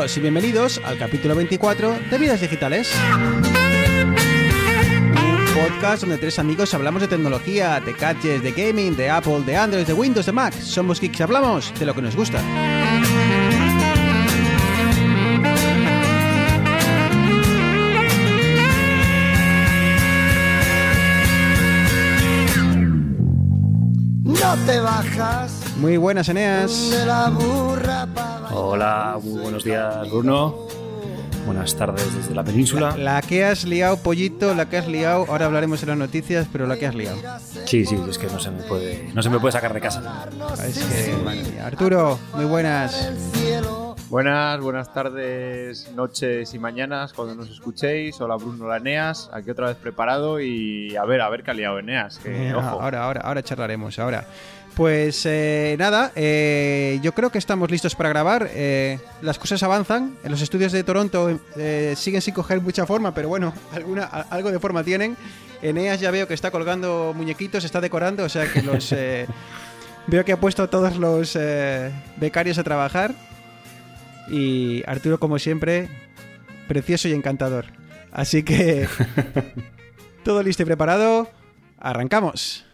todos y bienvenidos al capítulo 24 de Vidas Digitales. Un podcast donde tres amigos hablamos de tecnología, de gadgets, de gaming, de Apple, de Android, de Windows, de Mac. Somos geeks y hablamos de lo que nos gusta. No te bajas Muy buenas, Eneas. de la burra Hola, muy buenos días Bruno. Buenas tardes desde la península. La que has liado, pollito, la que has liado. Ahora hablaremos de las noticias, pero la que has liado. Sí, sí, es que no se me puede, no se me puede sacar de casa. Es que, madre mía. Arturo, muy buenas. Buenas, buenas tardes, noches y mañanas cuando nos escuchéis. Hola Bruno Laneas, aquí otra vez preparado y a ver, a ver qué ha liado Eneas. Que, Eh, ojo. ahora, ahora, ahora charlaremos, ahora. Pues eh, nada, eh, yo creo que estamos listos para grabar. Eh, las cosas avanzan. En los estudios de Toronto eh, siguen sin coger mucha forma, pero bueno, alguna, a- algo de forma tienen. Eneas ya veo que está colgando muñequitos, está decorando, o sea que los eh, veo que ha puesto a todos los becarios a trabajar. Y Arturo, como siempre, precioso y encantador. Así que todo listo y preparado. Arrancamos.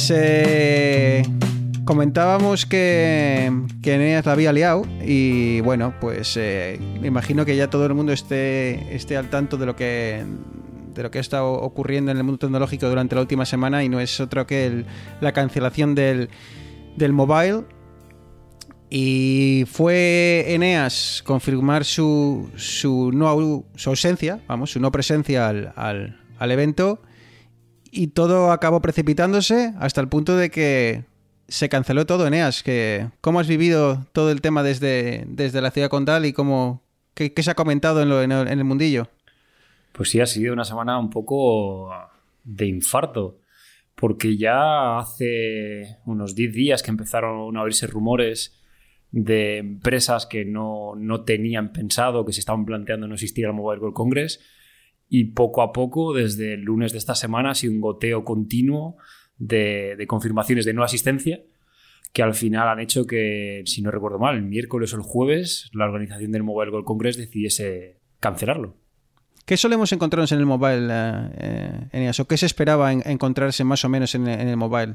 Pues eh, comentábamos que, que Eneas la había liado y bueno, pues eh, me imagino que ya todo el mundo esté, esté al tanto de lo que de lo que ha estado ocurriendo en el mundo tecnológico durante la última semana y no es otro que la cancelación del, del mobile. Y fue Eneas confirmar su, su, no, su ausencia, vamos, su no presencia al, al- al evento y todo acabó precipitándose hasta el punto de que se canceló todo, Eneas. Que, ¿Cómo has vivido todo el tema desde, desde la ciudad condal y cómo, qué, se ha comentado en, lo- en el, en el mundillo? Pues sí, ha sido una semana un poco de infarto, porque ya hace unos 10 días que empezaron a oírse rumores de empresas que no, no tenían pensado, que se estaban planteando no existir al Mobile World Congress, y poco a poco, desde el lunes de esta semana, ha sido un goteo continuo de, confirmaciones de no asistencia, que al final han hecho que, si no recuerdo mal, el miércoles o el jueves, la organización del Mobile World Congress decidiese cancelarlo. ¿Qué solemos encontrarnos en el mobile, eh, eh, Eneas? ¿O qué se esperaba en- encontrarse más o menos en, en el mobile?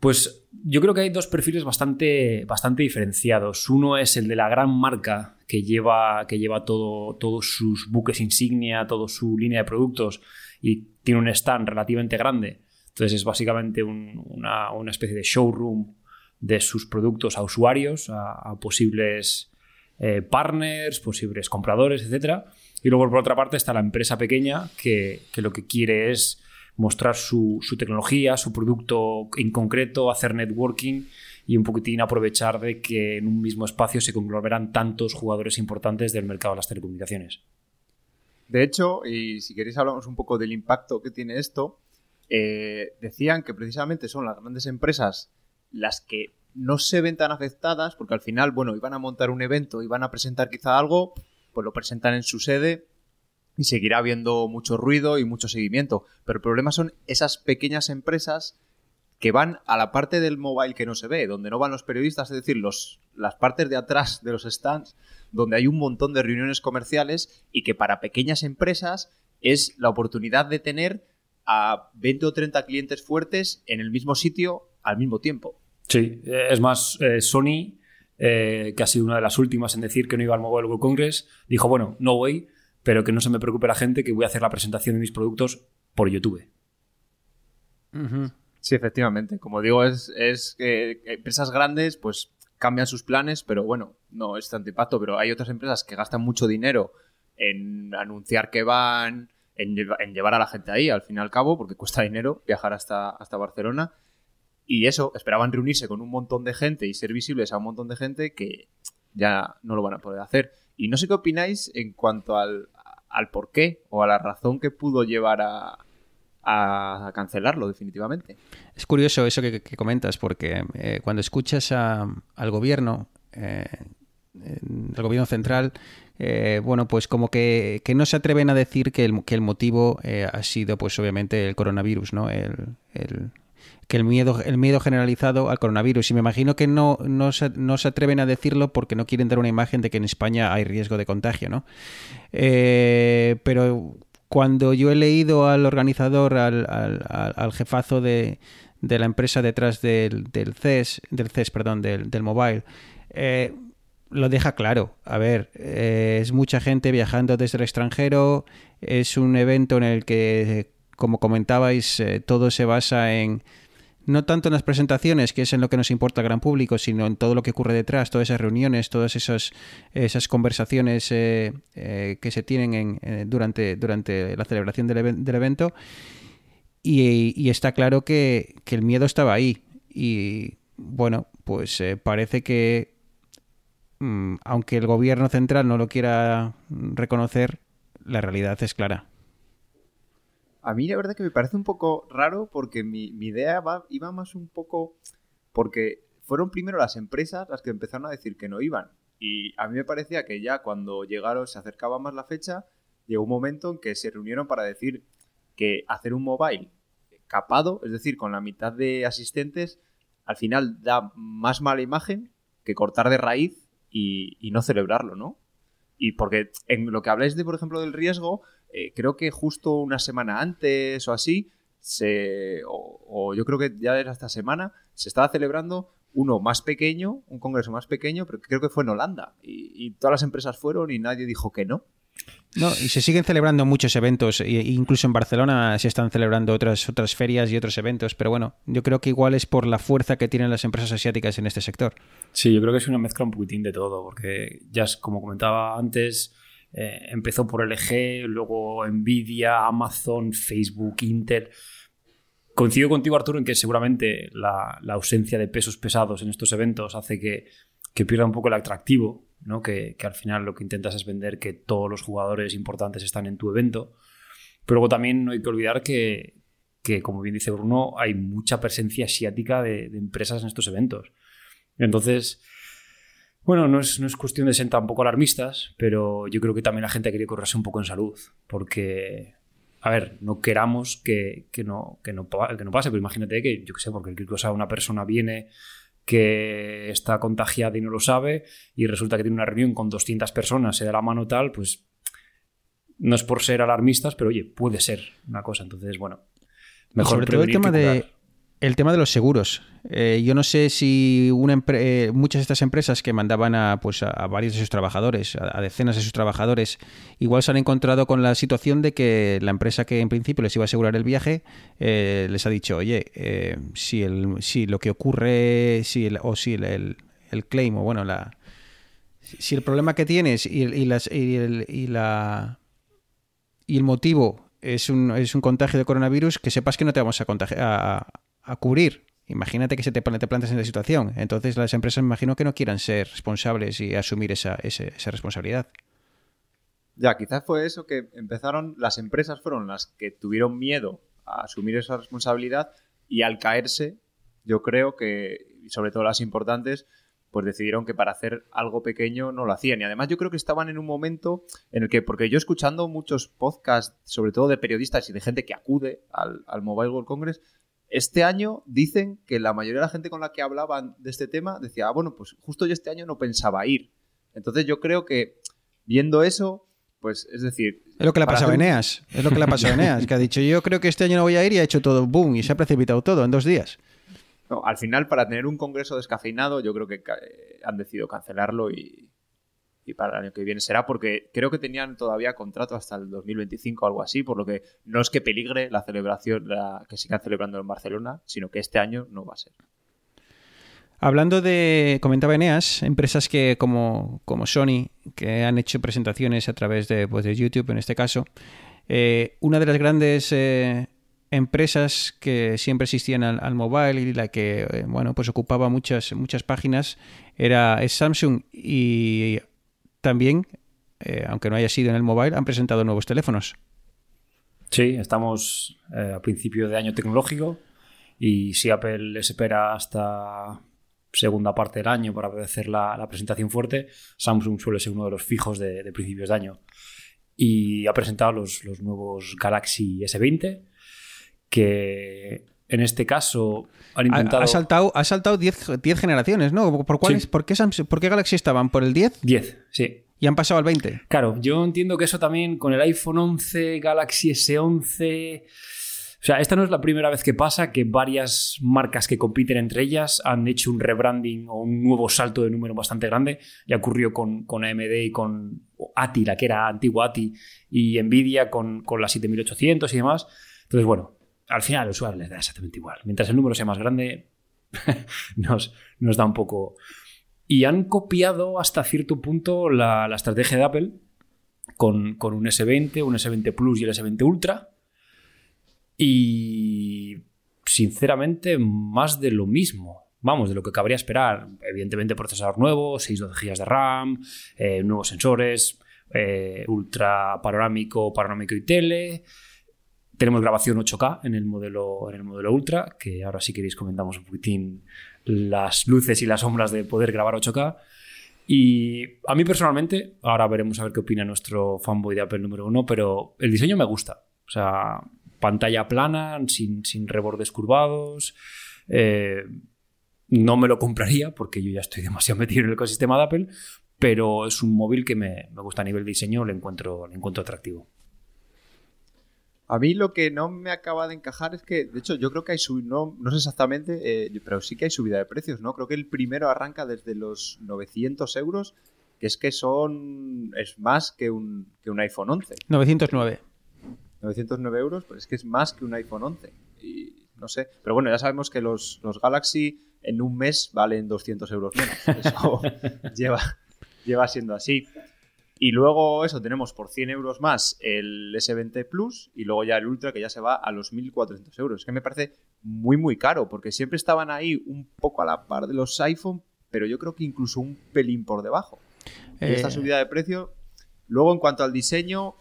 Pues yo creo que hay dos perfiles bastante, bastante diferenciados. Uno es el de la gran marca que lleva, que lleva todo, todos sus buques insignia, toda su línea de productos y tiene un stand relativamente grande. Entonces es básicamente un- una, una especie de showroom de sus productos a usuarios, a, a posibles eh, partners, posibles compradores, etc. Y luego por otra parte está la empresa pequeña que, que lo que quiere es mostrar su, tecnología, su producto en concreto, hacer networking y un poquitín aprovechar de que en un mismo espacio se conglomeran tantos jugadores importantes del mercado de las telecomunicaciones. De hecho, y si queréis hablamos un poco del impacto que tiene esto, eh, decían que precisamente son las grandes empresas las que no se ven tan afectadas, porque al final, bueno, iban a montar un evento, iban a presentar quizá algo, pues lo presentan en su sede y seguirá habiendo mucho ruido y mucho seguimiento. Pero el problema son esas pequeñas empresas que van a la parte del mobile que no se ve, donde no van los periodistas, es decir, los, las partes de atrás de los stands, donde hay un montón de reuniones comerciales y que para pequeñas empresas es la oportunidad de tener a 20 o 30 clientes fuertes en el mismo sitio al mismo tiempo. Sí, es más, eh, Sony, eh, que ha sido una de las últimas en decir que no iba al Mobile World Congress, dijo, bueno, no voy, pero que no se me preocupe la gente, que voy a hacer la presentación de mis productos por YouTube. Sí, efectivamente. Como digo, es, es que empresas grandes pues cambian sus planes, pero bueno, no es tanto impacto, pero hay otras empresas que gastan mucho dinero en anunciar que van, en llevar a la gente ahí, al fin y al cabo, porque cuesta dinero viajar hasta, hasta Barcelona. Y eso, esperaban reunirse con un montón de gente y ser visibles a un montón de gente que ya no lo van a poder hacer. Y no sé qué opináis en cuanto al, al por qué o a la razón que pudo llevar a, a cancelarlo definitivamente. Es curioso eso que, comentas, porque eh, cuando escuchas a- al gobierno, eh, el gobierno central, eh, bueno, pues como que, que no se atreven a decir que el, que el motivo eh, ha sido, pues obviamente, el coronavirus, ¿no? El- que el miedo, el miedo generalizado al coronavirus. Y me imagino que no, no, se, no se atreven a decirlo porque no quieren dar una imagen de que en España hay riesgo de contagio, ¿no? Eh, pero cuando yo he leído al organizador, al, al- al- jefazo de, de la empresa detrás del, del CES, del CES, perdón, del, del mobile, eh, lo deja claro. A ver, eh, es mucha gente viajando desde el extranjero, es un evento en el que, como comentabais, eh, todo se basa en no tanto en las presentaciones, que es en lo que nos importa al gran público, sino en todo lo que ocurre detrás, todas esas reuniones, todas esas, esas conversaciones eh, eh, que se tienen en, eh, durante, la celebración del, del evento. Y, está claro que, el miedo estaba ahí. Y bueno, pues eh, parece que, mm, aunque el gobierno central no lo quiera reconocer, la realidad es clara. A mí la verdad que me parece un poco raro porque mi, idea va- iba más un poco porque fueron primero las empresas las que empezaron a decir que no iban. Y a mí me parecía que ya cuando llegaron, se acercaba más la fecha, llegó un momento en que se reunieron para decir que hacer un mobile capado, es decir, con la mitad de asistentes, al final da más mala imagen que cortar de raíz y, y no celebrarlo, ¿no? Y porque en lo que habláis de, por ejemplo, del riesgo, eh, creo que justo una semana antes o así, se, o, o yo creo que ya era esta semana, se estaba celebrando uno más pequeño, un congreso más pequeño, pero creo que fue en Holanda. Y, y todas las empresas fueron y nadie dijo que no. No, y se siguen celebrando muchos eventos, e incluso en Barcelona se están celebrando otras, otras ferias y otros eventos, pero bueno, yo creo que igual es por la fuerza que tienen las empresas asiáticas en este sector. Sí, yo creo que es una mezcla un poquitín de todo, porque ya es como comentaba antes, eh, empezó por LG, luego Nvidia, Amazon, Facebook, Intel. Coincido contigo, Arturo, en que seguramente la, la ausencia de pesos pesados en estos eventos hace que, que pierda un poco el atractivo, ¿no? Que, que al final lo que intentas es vender que todos los jugadores importantes están en tu evento. Pero luego también no hay que olvidar que, que, como bien dice Bruno, hay mucha presencia asiática de, de empresas en estos eventos. Entonces, bueno, no es, no es cuestión de ser tampoco alarmistas, pero yo creo que también la gente quiere correrse un poco en salud, porque, a ver, no queramos que, que no, que, no, pa- que no pase, pero imagínate que, yo qué sé, porque cualquier cosa una persona viene que está contagiada y no lo sabe, y resulta que tiene una reunión con 200 personas, se da la mano tal, pues no es por ser alarmistas, pero oye, puede ser una cosa. Entonces, bueno, mejor sobre todo el tema de. El tema de los seguros. Eh, yo no sé si una eh, muchas de estas empresas que mandaban a, pues, a, varios de sus trabajadores, a, decenas de sus trabajadores, igual se han encontrado con la situación de que la empresa que en principio les iba a asegurar el viaje eh, les ha dicho, oye, eh, si, el, si lo que ocurre, si el- o si el, el- el claim, o bueno, la, si el problema que tienes y, y las, y, el, y la y el motivo es un, es un contagio de coronavirus, que sepas que no te vamos a, contagi- a, a cubrir. Imagínate que se te, te plantas en esa situación. Entonces las empresas me imagino que no quieran ser responsables y asumir esa, ese- esa responsabilidad. Ya, quizás fue eso que empezaron, las empresas fueron las que tuvieron miedo a asumir esa responsabilidad y al caerse, yo creo que, sobre todo las importantes, pues decidieron que para hacer algo pequeño no lo hacían. Y además yo creo que estaban en un momento en el que, porque yo escuchando muchos podcasts, sobre todo de periodistas y de gente que acude al, al Mobile World Congress, este año dicen que la mayoría de la gente con la que hablaban de este tema decía, ah, bueno, pues justo yo este año no pensaba ir. Entonces yo creo que viendo eso, pues es decir... Es lo que le ha pasado a Eneas. Es lo que le ha pasado a Eneas, que ha dicho yo creo que este año no voy a ir y ha hecho todo boom y se ha precipitado todo en dos días. No, al final, para tener un congreso descafeinado, yo creo que eh, han decidido cancelarlo y, y para el año que viene será porque creo que tenían todavía contrato hasta el 2025 o algo así, por lo que no es que peligre la celebración la, que sigan celebrando en Barcelona, sino que este año no va a ser. Hablando de, comentaba Eneas, empresas que como, como Sony, que han hecho presentaciones a través de, pues, de YouTube en este caso, eh, una de las grandes eh, empresas que siempre existían al, al mobile y la que eh, bueno pues ocupaba muchas muchas páginas era Samsung y también eh, aunque no haya sido en el mobile, han presentado nuevos teléfonos. Sí, estamos eh, a principio de año tecnológico y si Apple espera hasta segunda parte del año para hacer la, presentación fuerte, Samsung suele ser uno de los fijos de, de principios de año. Y ha presentado los, los nuevos Galaxy S20, que en este caso han Ha, intentado... ha saltado, ha saltado 10 10 generaciones, ¿no? ¿Por, cuáles, Sí. por, qué Samsung- por qué Galaxy estaban? ¿Por el 10? 10, sí. Y han pasado al 20. Claro, yo entiendo que eso también con el iPhone 11, Galaxy S11... O sea, esta no es la primera vez que pasa que varias marcas que compiten entre ellas han hecho un rebranding o un nuevo salto de número bastante grande. Ya ocurrió con, con AMD y con ATI, la que era antigua ATI, y Nvidia con, con la 7800 y demás. Entonces, bueno, al final al usuario le da exactamente igual. Mientras el número sea más grande, nos, da un poco... Y han copiado hasta cierto punto la, la estrategia de Apple con, con un S20, un S20 Plus y el S20 Ultra. Y sinceramente, más de lo mismo. Vamos, de lo que cabría esperar. Evidentemente, procesador nuevo, 6 12 GB de RAM, eh, nuevos sensores, eh, ultra panorámico, panorámico y tele. Tenemos grabación 8K en el modelo, en el modelo Ultra, que ahora si queréis comentamos un poquitín las luces y las sombras de poder grabar 8K. Y a mí personalmente, ahora veremos a ver qué opina nuestro fanboy de Apple número uno, pero el diseño me gusta. O sea, pantalla plana, sin, sin rebordes curvados. Eh, no me lo compraría porque yo ya estoy demasiado metido en el ecosistema de Apple, pero es un móvil que me, me gusta a nivel de diseño, le encuentro, le encuentro atractivo. A mí lo que no me acaba de encajar es que, de hecho, yo creo que hay su, no, no sé exactamente, eh, pero sí que hay subida de precios, ¿no? Creo que el primero arranca desde los 900 euros, que es que son, es más que un, que un iPhone 11. 909. 909 euros, pues es que es más que un iPhone 11. Y no sé, pero bueno, ya sabemos que los, los Galaxy en un mes valen 200 euros menos. Eso lleva, lleva siendo así. Y luego eso, tenemos por 100 euros más el S20 Plus y luego ya el Ultra que ya se va a los 1.400 euros. Es que me parece muy, muy caro porque siempre estaban ahí un poco a la par de los iPhone, pero yo creo que incluso un pelín por debajo. Y esta Eh, subida de precio. Luego, en cuanto al diseño,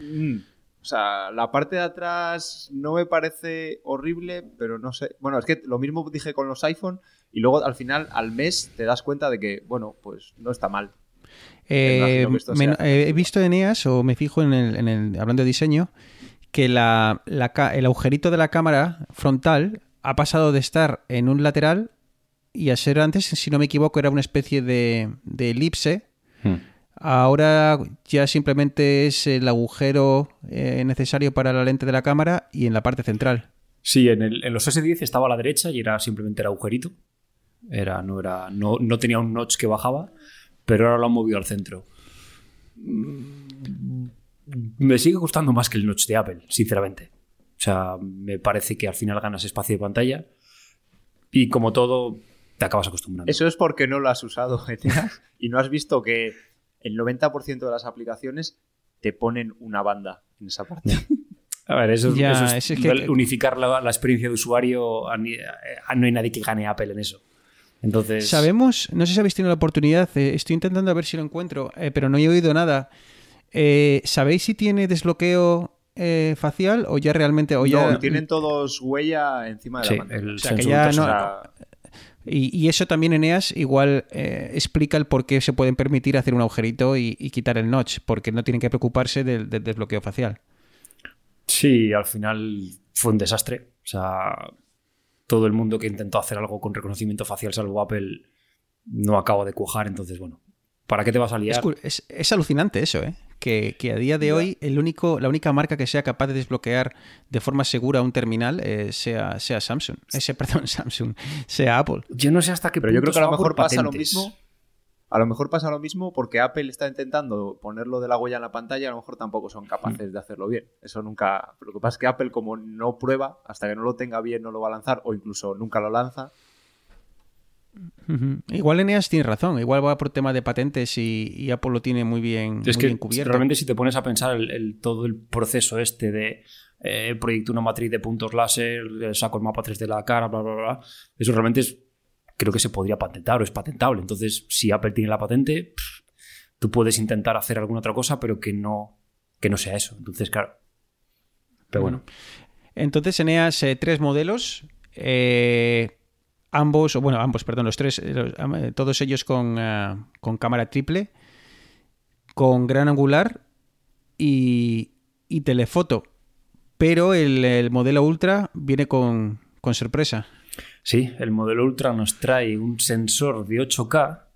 mm, o sea, la parte de atrás no me parece horrible, pero no sé. Bueno, es que lo mismo dije con los iPhone y luego al final, al mes, te das cuenta de que, bueno, pues no está mal. Eh, me- eh, he visto en EAS, o me fijo en el, en el- hablando de diseño, que la, la ca- el agujerito de la cámara frontal ha pasado de estar en un lateral y a ser antes, si no me equivoco, era una especie de, de elipse. Ahora ya simplemente es el agujero eh, necesario para la lente de la cámara y en la parte central. Sí, en, el- en los S10 estaba a la derecha y era simplemente el agujerito. Era, no, era, no, no tenía un notch que bajaba, pero ahora lo han movido al centro. Me sigue gustando más que el notch de Apple, sinceramente. O sea, me parece que al final ganas espacio de pantalla y como todo, te acabas acostumbrando. Eso es porque no lo has usado, GTA, y no has visto que el 90% de las aplicaciones te ponen una banda en esa parte. A ver, eso, Ya, eso es es que- el- unificar la, la experiencia de usuario. a ni- a- no hay nadie que gane Apple en eso. Entonces, Sabemos, no sé si habéis tenido la oportunidad, eh, estoy intentando a ver si lo encuentro, eh, pero no he oído nada. Eh, ¿Sabéis si tiene desbloqueo eh, facial o ya realmente... O ya, No, tienen todos huella encima de sí, la pantalla. O sea, que ya no- Y, y eso también Eneas igual eh, explica el por qué se pueden permitir hacer un agujerito y, y quitar el notch, porque no tienen que preocuparse del, del desbloqueo facial. Sí, al final fue un desastre. O sea, todo el mundo que intentó hacer algo con reconocimiento facial, salvo Apple, no acaba de cuajar. Entonces, bueno, ¿para qué te vas a liar? es- es alucinante eso, ¿eh? Que, que a día de hoy el único, la única marca que sea capaz de desbloquear de forma segura un terminal eh, sea, sea Samsung. Ese, perdón, Samsung, sea Apple. Yo no sé hasta qué Pero yo creo que a lo mejor pasa lo mismo. A lo mejor pasa lo mismo porque Apple está intentando ponerlo de la huella en la pantalla a lo mejor tampoco son capaces de hacerlo bien. Eso nunca. Lo que pasa es que Apple, como no prueba, hasta que no lo tenga bien, no lo va a lanzar, o incluso nunca lo lanza. Igual Eneas tiene razón, igual va por tema de patentes y, y Apple lo tiene muy bien, Es muy que bien cubierto. realmente si te pones a pensar el, el- todo el proceso este de eh, proyecto una matriz de puntos láser, saco el mapa 3 de la cara, bla, bla, bla, eso realmente es, creo que se podría patentar o es patentable. Entonces, si Apple tiene la patente, pff, tú puedes intentar hacer alguna otra cosa, pero que no, que no sea eso. Entonces, claro. Pero bueno. Entonces, Eneas, eh, tres modelos. eh, ambos, bueno, ambos, perdón, los tres, eh, los- eh, todos ellos con, ah, con cámara triple, con gran angular y, y telefoto. Pero el, el modelo Ultra viene con, con sorpresa. Sí, el modelo Ultra nos trae un sensor de 8K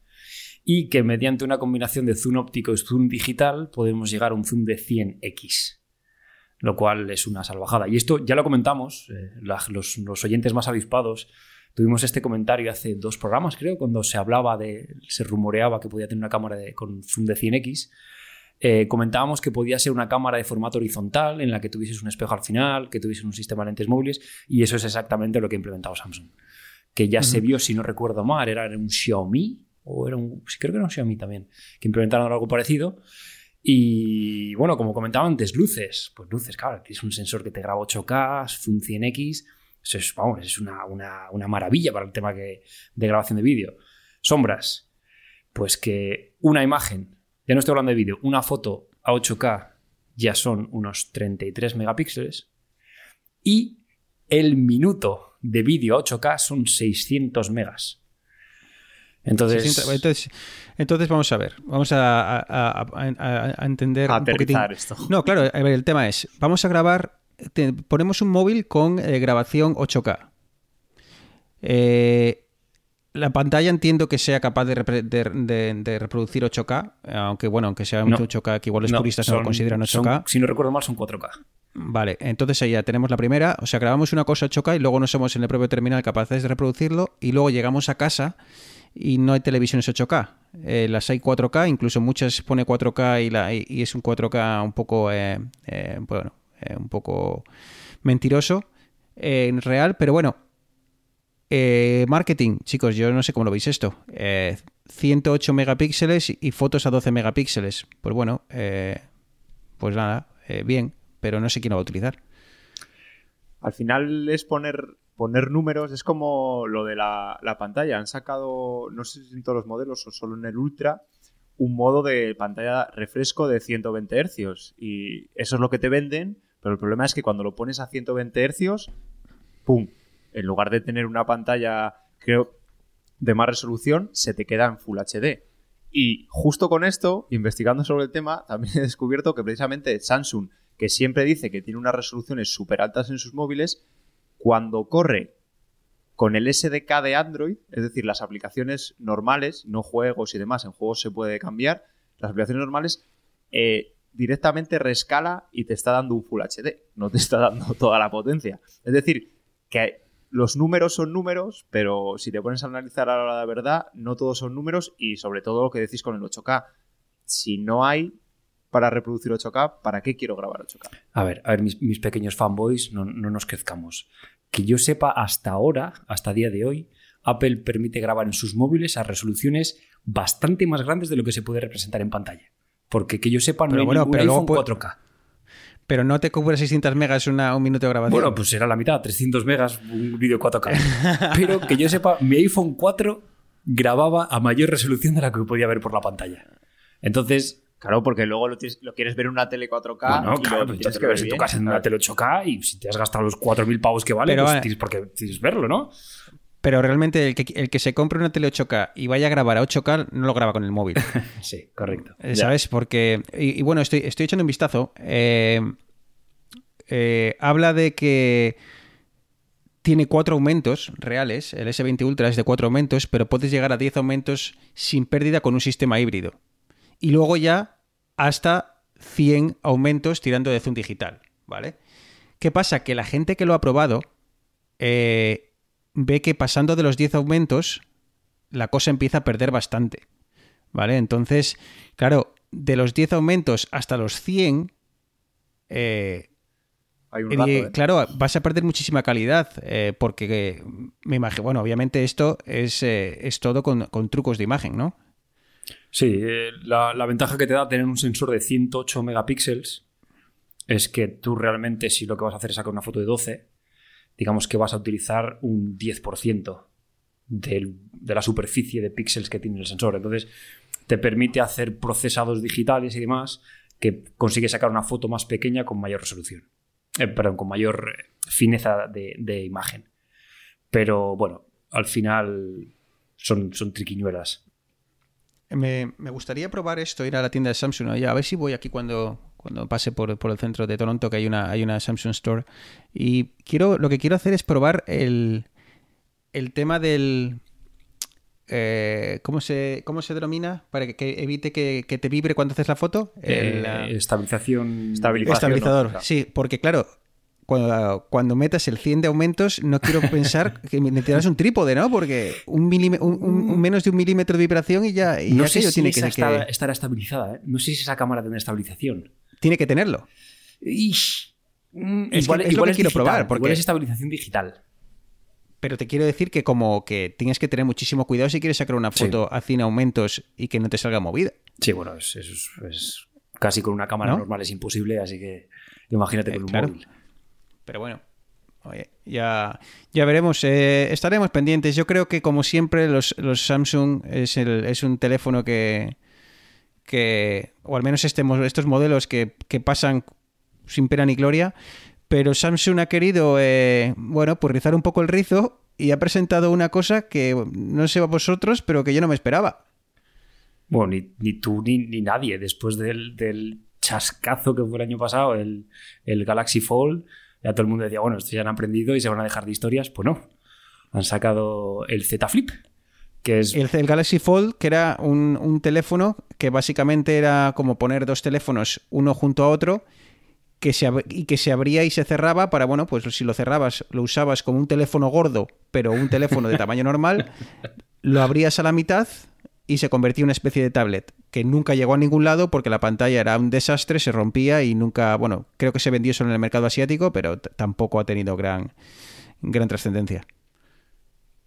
y que mediante una combinación de zoom óptico y zoom digital podemos llegar a un zoom de 100x, lo cual es una salvajada. Y esto ya lo comentamos, eh, los, los oyentes más avispados. Tuvimos este comentario hace dos programas, creo, cuando se hablaba de. se rumoreaba que podía tener una cámara de- con zoom de 100x. Eh, comentábamos que podía ser una cámara de formato horizontal en la que tuvieses un espejo al final, que tuvieses un sistema de lentes móviles, y eso es exactamente lo que ha implementado Samsung. Que ya se vio, si no recuerdo mal, era un Xiaomi, o era un. Sí, creo que era un Xiaomi también, que implementaron algo parecido. Y bueno, como comentaba antes, luces. Pues luces, claro, tienes un sensor que te graba 8K, Zoom 100X. Eso es, vamos, es una, una- una maravilla para el tema que- de grabación de vídeo. Sombras. Pues que una imagen, ya no estoy hablando de vídeo, una foto a 8K ya son unos 33 megapíxeles. Y el minuto de vídeo a 8K son 600 megas. Entonces, 600 entonces, entonces vamos a ver, vamos a, a- a- a- entender A un poquitín. esto. No, claro, a ver, el tema es, vamos a grabar, te- ponemos un móvil con eh, grabación 8K. Eh, la pantalla entiendo que sea capaz de, repre- de- de- de reproducir 8K, aunque bueno, aunque sea No. 8K que igual los no, puristas no lo consideran 8K. son- si no recuerdo mal, son 4K. Vale, entonces ahí ya tenemos la primera, o sea, grabamos una cosa 8K y luego no somos en el propio terminal capaces de reproducirlo y luego llegamos a casa y no hay televisiones 8K. Eh, las hay 4K, incluso muchas pone 4K y, la, y- y es un 4K un poco, eh, eh, bueno, un poco mentiroso en real, pero bueno. Eh, marketing, chicos, yo no sé cómo lo veis esto. Eh, 108 megapíxeles y fotos a 12 megapíxeles. Pues bueno, eh, pues nada, eh, bien, pero no sé quién lo va a utilizar. Al final es poner, poner números, es como lo de la, la pantalla. Han sacado, no sé si en todos los modelos o solo en el Ultra, un modo de pantalla refresco de 120 Hz. Y eso es lo que te venden, pero el problema es que cuando lo pones a 120 Hz, ¡pum! En lugar de tener una pantalla, creo, de más resolución, se te queda en Full HD. Y justo con esto, investigando sobre el tema, también he descubierto que precisamente Samsung, que siempre dice que tiene unas resoluciones súper altas en sus móviles, cuando corre con el SDK de Android, es decir, las aplicaciones normales, no juegos y demás, en juegos se puede cambiar, las aplicaciones normales eh, directamente rescala y te está dando un Full HD, no te está dando toda la potencia. Es decir, que los números son números, pero si te pones a analizar a la verdad, no todos son números y sobre todo lo que decís con el 8K. Si no hay para reproducir 8K, ¿para qué quiero grabar 8K? A ver, a ver, mis, mis pequeños fanboys, no, no nos crezcamos. Que yo sepa, hasta ahora, hasta día de hoy, Apple permite grabar en sus móviles a resoluciones bastante más grandes de lo que se puede representar en pantalla. Porque que yo sepa, no Pero hay bueno, ningún pero luego iPhone puede- 4K. Pero no te cubre 600 megas una, un minuto de grabación. Bueno, pues será la mitad, 300 megas, un vídeo 4K. Pero que yo sepa, mi iPhone 4 grababa a mayor resolución de la que podía ver por la pantalla. Entonces, Claro, porque luego lo, tienes- lo quieres ver en una tele 4K. Bueno, y claro, lo tienes lo ves en tu casa en una tele 8K y si te has gastado los 4.000 pavos que vale, Pero pues vale. tienes, porque tienes que verlo, ¿no? Pero realmente el que, el que se compre una tele 8K y vaya a grabar a 8K no lo graba con el móvil. Sí, correcto. Eh, ¿Sabes? Porque. Y, y bueno, estoy, estoy echando un vistazo. Eh, eh, habla de que tiene cuatro aumentos reales. El S20 Ultra es de cuatro aumentos, pero puedes llegar a 10 aumentos sin pérdida con un sistema híbrido. Y luego ya hasta 100 aumentos tirando de zoom digital. ¿Vale? ¿Qué pasa? Que la gente que lo ha probado eh, ve que pasando de los 10 aumentos, la cosa empieza a perder bastante. ¿Vale? Entonces, claro, de los 10 aumentos hasta los 100, eh, Hay un eh, rato, ¿eh? claro, vas a perder muchísima calidad, eh, porque me imagino, bueno, obviamente esto es, es todo con, con trucos de imagen, ¿no? Sí, la, la ventaja que te da tener un sensor de 108 megapíxeles es que tú realmente, si lo que vas a hacer es sacar una foto de 12, digamos que vas a utilizar un 10% del- de la superficie de píxeles que tiene el sensor. Entonces, te permite hacer procesados digitales y demás que consigue sacar una foto más pequeña con mayor resolución. Eh, perdón, con mayor eh, fineza de, imagen. Pero bueno, al final son, son triquiñuelas. Me, gustaría probar esto, ir a la tienda de Samsung. A ver si voy aquí cuando, cuando pase por, el centro de Toronto, que hay una, hay una Samsung Store. Y quiero, lo que quiero hacer es probar el, el tema del, eh, ¿cómo, se, ¿cómo se denomina? Para que, evite que, te vibre cuando haces la foto. Eh, estabilización. Estabilizador. Sí, porque claro, cuando, cuando, metas el 100 de aumentos, no quiero pensar que necesitarás un trípode, ¿no? Porque un, un, menos de un milímetro de vibración y ya, y no sé si tiene que, estará estabilizada. ¿eh? No sé si esa cámara tiene estabilización. Tiene que tenerlo. Mm, es, igual, lo que quiero probar. Porque... es estabilización digital pero te quiero decir que como que tienes que tener muchísimo cuidado si quieres sacar una foto a 100 aumentos y que no te salga movida. Sí, bueno, es, casi con una cámara normal es imposible, así que imagínate con un móvil. Pero bueno, ya, ya veremos. Eh, estaremos pendientes. Yo creo que, como siempre, los, Samsung es, es un teléfono que, que, o al menos este, estos modelos que, que pasan sin pena ni gloria, pero Samsung ha querido, eh, bueno, pues rizar un poco el rizo y ha presentado una cosa que no sé a vosotros, pero que yo no me esperaba. Bueno, ni, tú ni, nadie. Después del, chascazo que fue el año pasado, el, Galaxy Fold, ya todo el mundo decía, bueno, estos ya han aprendido y se van a dejar de historias. Pues no. Han sacado el Z Flip. Que es... el, el Galaxy Fold, que era un, un teléfono que básicamente era como poner dos teléfonos uno junto a otro que se, y que se abría y se cerraba para, bueno, pues si lo cerrabas, lo usabas como un teléfono gordo, pero un teléfono de tamaño normal, lo abrías a la mitad y se convertía en una especie de tablet, que nunca llegó a ningún lado porque la pantalla era un desastre, se rompía y nunca, bueno, creo que se vendió solo en el mercado asiático, pero tampoco ha tenido gran, gran trascendencia.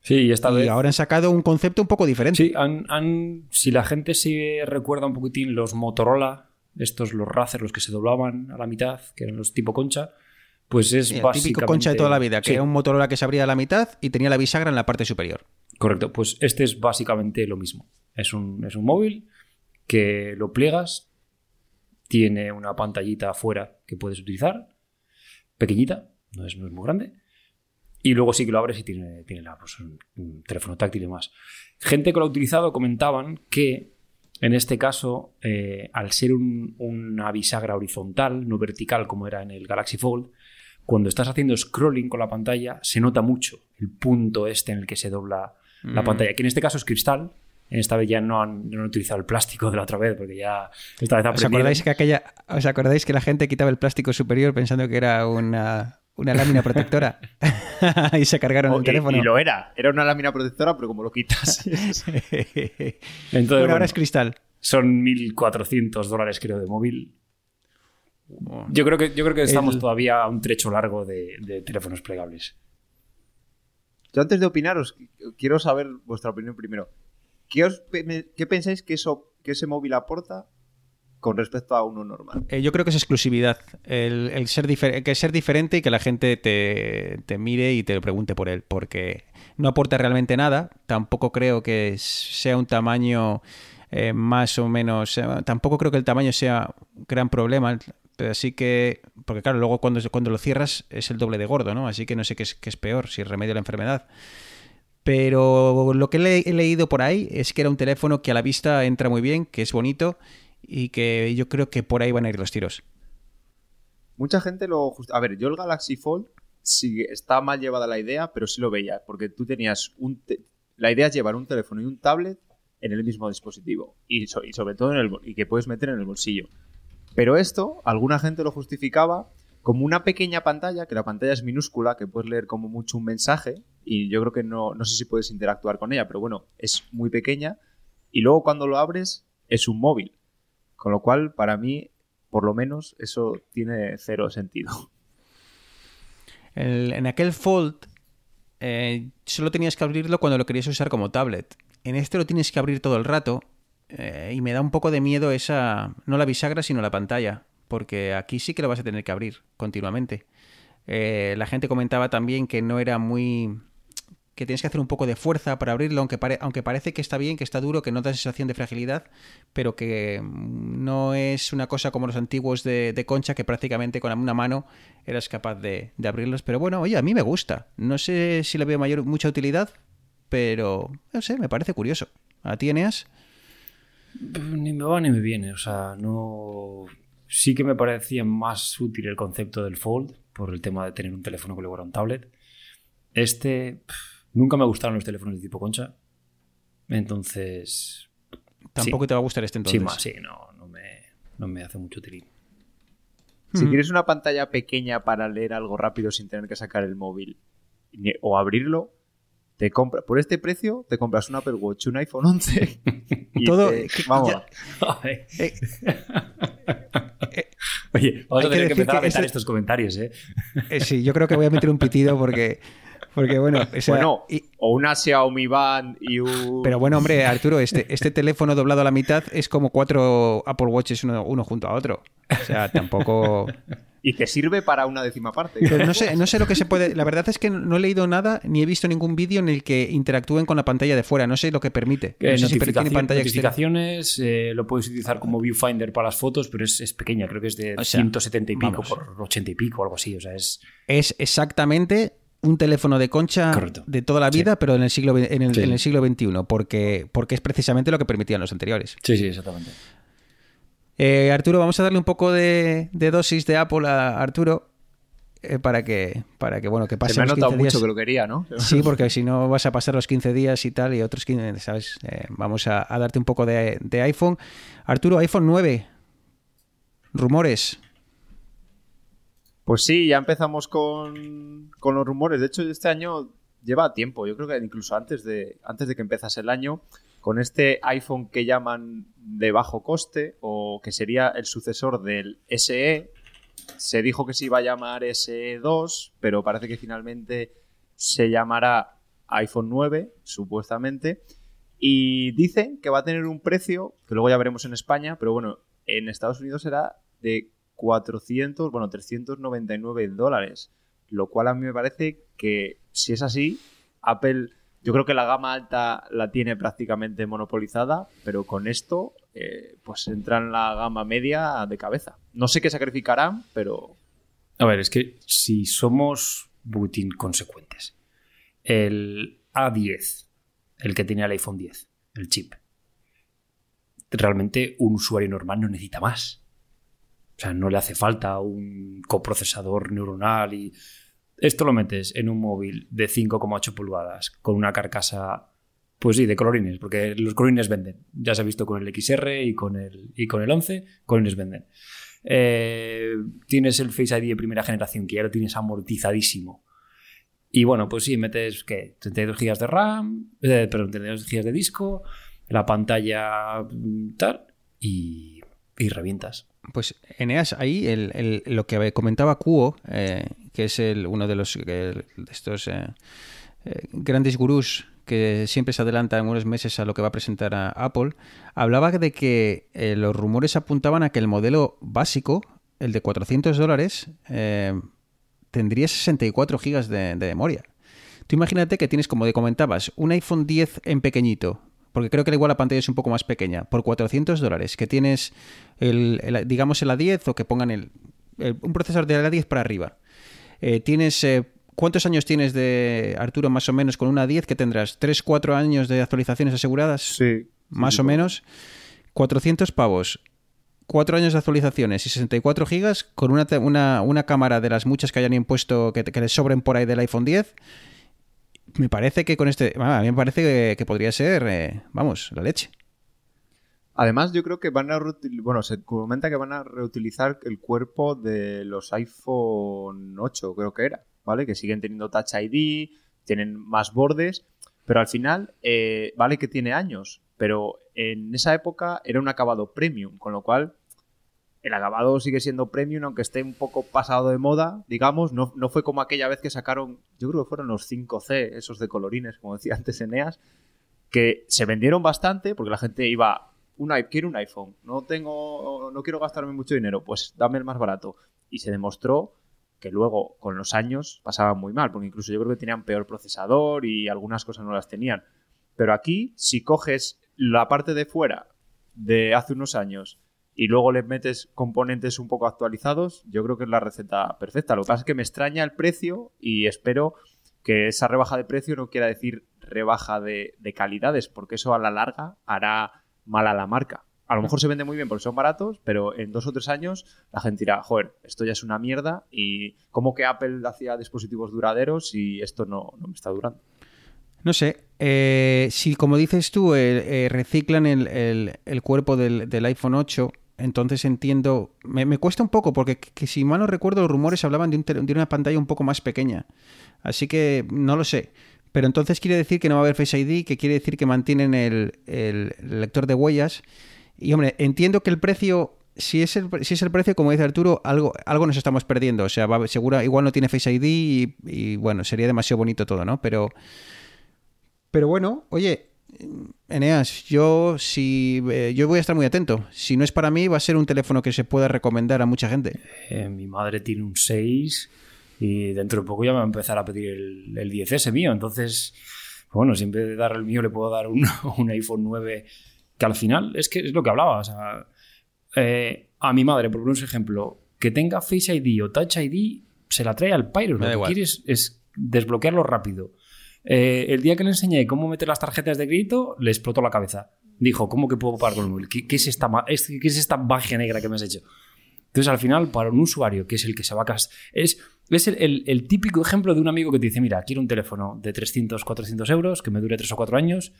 Sí, y, esta y ahora han sacado un concepto un poco diferente. Sí, han, si la gente se recuerda un poquitín los Motorola, estos los Razer, los que se doblaban a la mitad, que eran los tipo concha, pues es el típico concha de toda la vida, que era un Motorola que se abría a la mitad y tenía la bisagra en la parte superior. Correcto, pues este es básicamente lo mismo. Es un, es un móvil que lo pliegas, tiene una pantallita afuera que puedes utilizar, pequeñita, no es, muy grande, y luego sí que lo abres y tiene, tiene pues, un, teléfono táctil y demás. Gente que lo ha utilizado comentaban que en este caso, eh, al ser una bisagra horizontal, no vertical como era en el Galaxy Fold, cuando estás haciendo scrolling con la pantalla, se nota mucho el punto este en el que se dobla la mm. pantalla, que en este caso es cristal. En esta vez ya no han, utilizado el plástico de la otra vez, porque ya esta vez ¿Os acordáis, que aquella, ¿Os acordáis que la gente quitaba el plástico superior pensando que era una, una lámina protectora y se cargaron el teléfono. Y lo era, era una lámina protectora, pero como lo quitas. Entonces, bueno, ahora es cristal. Son 1.400 dólares, creo, de móvil. Yo creo que, yo creo que estamos todavía a un trecho largo de, teléfonos plegables. Yo antes de opinaros, quiero saber vuestra opinión primero. ¿Qué, qué pensáis que, eso, que ese móvil aporta con respecto a uno normal. Eh, yo creo que es exclusividad. El, ser que ser diferente y que la gente te, mire y te pregunte por él. Porque no aporta realmente nada. Tampoco creo que sea un tamaño eh, más o menos. Eh, tampoco creo que el tamaño sea un gran problema. Así que. Porque claro, luego cuando, cuando lo cierras es el doble de gordo, ¿no? Así que no sé qué es, qué es peor, si remedio la enfermedad. Pero lo que he leído por ahí es que era un teléfono que a la vista entra muy bien, que es bonito y que yo creo que por ahí van a ir los tiros. Mucha gente lo... A ver, yo el Galaxy Fold sí está mal llevada la idea, pero sí lo veía, porque tú tenías un... La idea es llevar un teléfono y un tablet en el mismo dispositivo y, sobre todo en el y que puedes meter en el bolsillo. Pero esto, alguna gente lo justificaba como una pequeña pantalla, que la pantalla es minúscula, que puedes leer como mucho un mensaje y yo creo que no, no sé si puedes interactuar con ella, pero bueno, es muy pequeña y luego cuando lo abres es un móvil. Con lo cual, para mí, por lo menos, eso tiene cero sentido. en aquel Fold eh, solo tenías que abrirlo cuando lo querías usar como tablet. En este lo tienes que abrir todo el rato eh, y me da un poco de miedo esa, no la bisagra, sino la pantalla, porque aquí sí que lo vas a tener que abrir continuamente. Eh, la gente comentaba también que no era muy que tienes que hacer un poco de fuerza para abrirlo, aunque, aunque parece que está bien, que está duro, que no da sensación de fragilidad, pero que mm, no es una cosa como los antiguos de, concha, que prácticamente con una mano eras capaz de, abrirlos. Pero bueno, oye, a mí me gusta. No sé si le veo mayor, mucha utilidad, pero no sé, me parece curioso. ¿A ti, Eneas? Ni me va ni me viene, o sea, no... Sí que me parecía más útil el concepto del Fold, por el tema de tener un teléfono que luego era un tablet. Este... nunca me gustaron los teléfonos de tipo concha. Entonces... Tampoco Sí. te va a gustar este entonces. Sí, más, sí, no, no, me, no me hace mucho utilidad. Si Ujú. quieres una pantalla pequeña para leer algo rápido sin tener que sacar el móvil o abrirlo, te compra por este precio te compras un Apple Watch, un iPhone 11 y Todo- te- que- vamos. ya- Eh, Eh, Oye, vamos Hay a que tener que empezar a vetar ese- estos comentarios, ¿eh? eh, sí, yo creo que voy a meter un pitido porque, porque bueno, o sea, bueno, y- o una Xiaomi Band y un Pero bueno, hombre, Arturo, este, este teléfono doblado a la mitad es como cuatro Apple Watches uno, uno junto a otro. O sea, tampoco. y te sirve para una décima parte. Pero no sé, no sé lo que se puede. La verdad es que no he leído nada ni he visto ningún vídeo en el que interactúen con la pantalla de fuera. No sé lo que permite. No Eh, sé si tiene pantalla notificaciones eh, lo puedes utilizar como viewfinder para las fotos, pero es, es pequeña, creo que es de O sea, 170 y pico vamos. por 80 y pico o algo así. O sea, es. Es exactamente un teléfono de concha Correcto. de toda la vida, pero en el siglo, en el, Sí. en el siglo XXI, porque, porque es precisamente lo que permitían los anteriores. Sí, sí, exactamente. Eh, Arturo, vamos a darle un poco de, de dosis de Apple a Arturo eh, para que, para que, bueno, que pase Se me ha notado 15 días. mucho que lo quería, ¿no? Sí, porque si no vas a pasar los 15 días y tal, y otros 15, ¿sabes? Eh, vamos a, a darte un poco de, de iPhone. Arturo, iPhone 9. Rumores. Pues sí, ya empezamos con, con los rumores. De hecho, este año lleva tiempo. Yo creo que incluso antes de, antes de que empezase el año, con este iPhone que llaman de bajo coste o que sería el sucesor del SE, se dijo que se iba a llamar SE2, pero parece que finalmente se llamará iPhone 9, supuestamente. Y dicen que va a tener un precio, que luego ya veremos en España, pero bueno, en Estados Unidos será de 400, bueno, 399 dólares. Lo cual a mí me parece que, si es así, Apple, yo creo que la gama alta la tiene prácticamente monopolizada, pero con esto, eh, pues entra en la gama media de cabeza. No sé qué sacrificarán, pero A ver, es que si somos butin consecuentes, el A10, el que tenía el iPhone 10, el chip, realmente un usuario normal no necesita más. O sea, no le hace falta un coprocesador neuronal y... Esto lo metes en un móvil de 5,8 pulgadas con una carcasa, pues sí, de colorines, porque los colorines venden. Ya se ha visto con el XR y con el, y con el 11, colorines venden. Eh, tienes el Face ID de primera generación que ya lo tienes amortizadísimo. Y bueno, pues sí, metes ¿qué? 32 GB de RAM, eh, perdón, 32 GB de disco, la pantalla mm, tal, y, y revientas. Pues Eneas, ahí el, el- lo que comentaba Kuo, eh, que es el, uno de los de estos eh, eh, grandes gurús que siempre se adelantan unos meses a lo que va a presentar Apple, hablaba de que eh, los rumores apuntaban a que el modelo básico, el de 400 dólares, eh, tendría 64 gigas de, de memoria. Tú imagínate que tienes, como te comentabas, un iPhone 10 en pequeñito, porque creo que igual la pantalla es un poco más pequeña, por 400 dólares, que tienes, el, el- digamos, el A10 o que pongan el, el- un procesador de A10 para arriba. Eh, tienes, eh, ¿cuántos años tienes de Arturo más o menos con una A10 que tendrás? ¿3, 4 años de actualizaciones aseguradas? sí. más o menos. 400 pavos. 4 años de actualizaciones y 64 gigas con una, una, una cámara de las muchas que hayan impuesto que, que les sobren por ahí del iPhone 10. Me parece que con este. A mí me parece que, podría ser, eh, vamos, la leche. Además, yo creo que van a bueno, se comenta que van a reutilizar el cuerpo de los iPhone 8, creo que era, ¿vale? Que siguen teniendo Touch ID, tienen más bordes, pero al final, eh, vale que tiene años, pero en esa época era un acabado premium, con lo cual el acabado sigue siendo premium, aunque esté un poco pasado de moda, digamos, no, no fue como aquella vez que sacaron, yo creo que fueron los 5C, esos de colorines, como decía antes Eneas, que se vendieron bastante porque la gente iba, un, quiero un iPhone, no tengo, no quiero gastarme mucho dinero, pues dame el más barato. Y se demostró que luego con los años pasaban muy mal, porque incluso yo creo que tenían peor procesador y algunas cosas no las tenían. Pero aquí, si coges la parte de fuera de hace unos años y luego le metes componentes un poco actualizados, yo creo que es la receta perfecta. Lo que pasa es que me extraña el precio y espero que esa rebaja de precio no quiera decir rebaja de, de calidades, porque eso a la larga hará mal a la marca. A lo mejor se vende muy bien porque son baratos, pero en dos o tres años la gente dirá, joder, esto ya es una mierda y ¿cómo que Apple hacía dispositivos duraderos y esto no, no me está durando? No sé, eh, si como dices tú eh, eh, reciclan el, el- el cuerpo del, del iPhone 8, entonces entiendo, me, me cuesta un poco porque que, si mal no recuerdo los rumores hablaban de, una pantalla un poco más pequeña, así que no lo sé. Pero entonces quiere decir que no va a haber Face ID, que quiere decir que mantienen el, el lector de huellas. Y hombre, entiendo que el precio, si es el, si es el precio, como dice Arturo, algo, algo nos estamos perdiendo. O sea, segura, igual no tiene Face ID y, y, bueno, sería demasiado bonito todo, ¿no? Pero, pero bueno, oye, Eneas, yo si eh, yo voy a estar muy atento. Si no es para mí, va a ser un teléfono que se pueda recomendar a mucha gente. Eh, mi madre tiene un 6 y dentro de poco ya me va a empezar a pedir el, el 10S mío. Entonces, bueno, si en vez de dar el mío le puedo dar un, un iPhone 9, que al final es que es lo que hablaba. O sea, eh, a mi madre, por poner un ejemplo, que tenga Face ID o Touch ID, se la trae al Pyro. Lo que igual. quieres es desbloquearlo rápido. Eh, el día que le enseñé cómo meter las tarjetas de crédito, le explotó la cabeza. Dijo, ¿cómo que puedo pagar con el móvil? ¿Qué, es esta, es- magia negra que me has hecho? Entonces, al final, para un usuario que es el que se va a casar, es, es el, típico ejemplo de un amigo que te dice, mira, quiero un teléfono de 300, 400 euros, que me dure 3 o 4 años,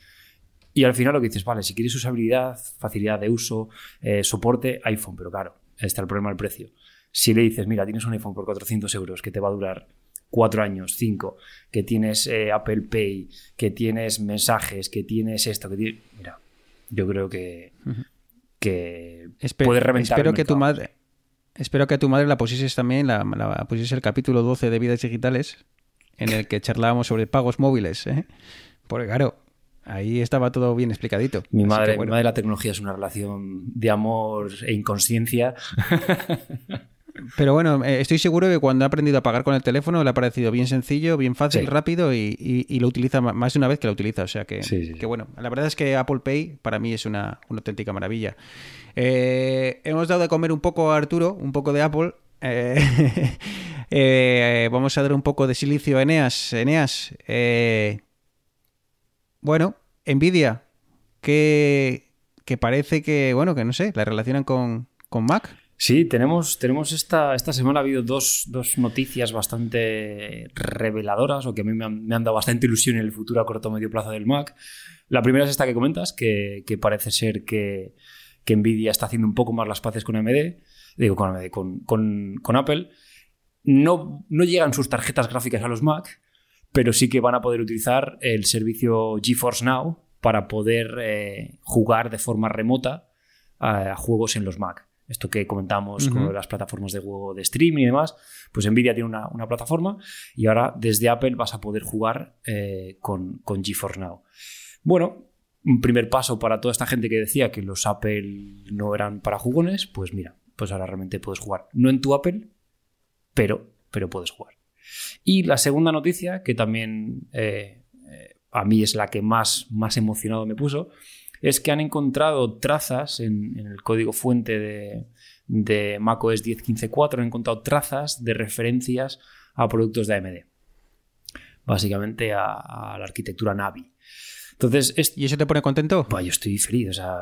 y al final lo que dices, vale, si quieres usabilidad, facilidad de uso, eh, soporte, iPhone, pero claro, está el problema del precio. Si le dices, mira, tienes un iPhone por 400 euros que te va a durar 4 años, 5, que tienes eh, Apple Pay, que tienes mensajes, que tienes esto, que tienes... Mira, yo creo que, que Espe- puedes reventar espero el que tu madre espero que a tu madre la pusieses también la, la pusieses el capítulo 12 de vidas digitales en el que charlábamos sobre pagos móviles ¿eh? porque claro ahí estaba todo bien explicadito Mi madre, bueno. mi madre, la tecnología es una relación de amor e inconsciencia. pero bueno eh, estoy seguro que cuando ha aprendido a pagar con el teléfono le ha parecido bien sencillo bien fácil Sí. rápido y, y- y lo utiliza más de una vez que lo utiliza o sea que, Sí, sí, sí. que bueno la verdad es que Apple Pay para mí es una, una auténtica maravilla Eh, hemos dado de comer un poco a Arturo un poco de Apple Eh, eh, vamos a dar un poco de silicio a Eneas Eneas bueno Nvidia que, que parece que bueno que no sé la relacionan con, con Mac Sí, tenemos, tenemos esta, esta semana ha habido dos, dos noticias bastante reveladoras o que a mí me han, me han dado bastante ilusión en el futuro a corto o medio plazo del Mac. La primera es esta que comentas, que, que parece ser que, que Nvidia está haciendo un poco más las paces con AMD, digo con AMD, con, con, Apple. No, no llegan sus tarjetas gráficas a los Mac, pero sí que van a poder utilizar el servicio GeForce Now para poder eh, jugar de forma remota a juegos en los Mac. Esto que comentamos con las plataformas de juego de streaming y demás, pues Nvidia tiene una, una plataforma y ahora desde Apple vas a poder jugar eh, con, con GeForce Now. Bueno, un primer paso para toda esta gente que decía que los Apple no eran para jugones, pues mira, pues ahora realmente puedes jugar. No en tu Apple, pero, pero puedes jugar. Y la segunda noticia, que también eh, eh, a mí es la que más, más emocionado me puso, es que han encontrado trazas en, en el código fuente de, de macOS 10.15.4, han encontrado trazas de referencias a productos de AMD. Básicamente a, a la arquitectura Navi. Entonces, es, ¿y eso te pone contento? Buah, yo estoy feliz. O sea,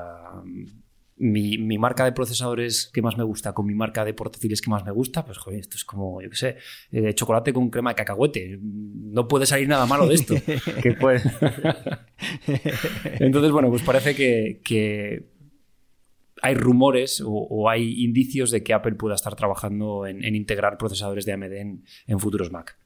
mi, mi marca de procesadores que más me gusta con mi marca de portátiles que más me gusta, pues joder, esto es como, yo qué sé, eh, chocolate con crema de cacahuete. No puede salir nada malo de esto. Que puede- Entonces, bueno, pues parece que, que hay rumores o, o hay indicios de que Apple pueda estar trabajando en, en integrar procesadores de AMD en, en futuros Mac.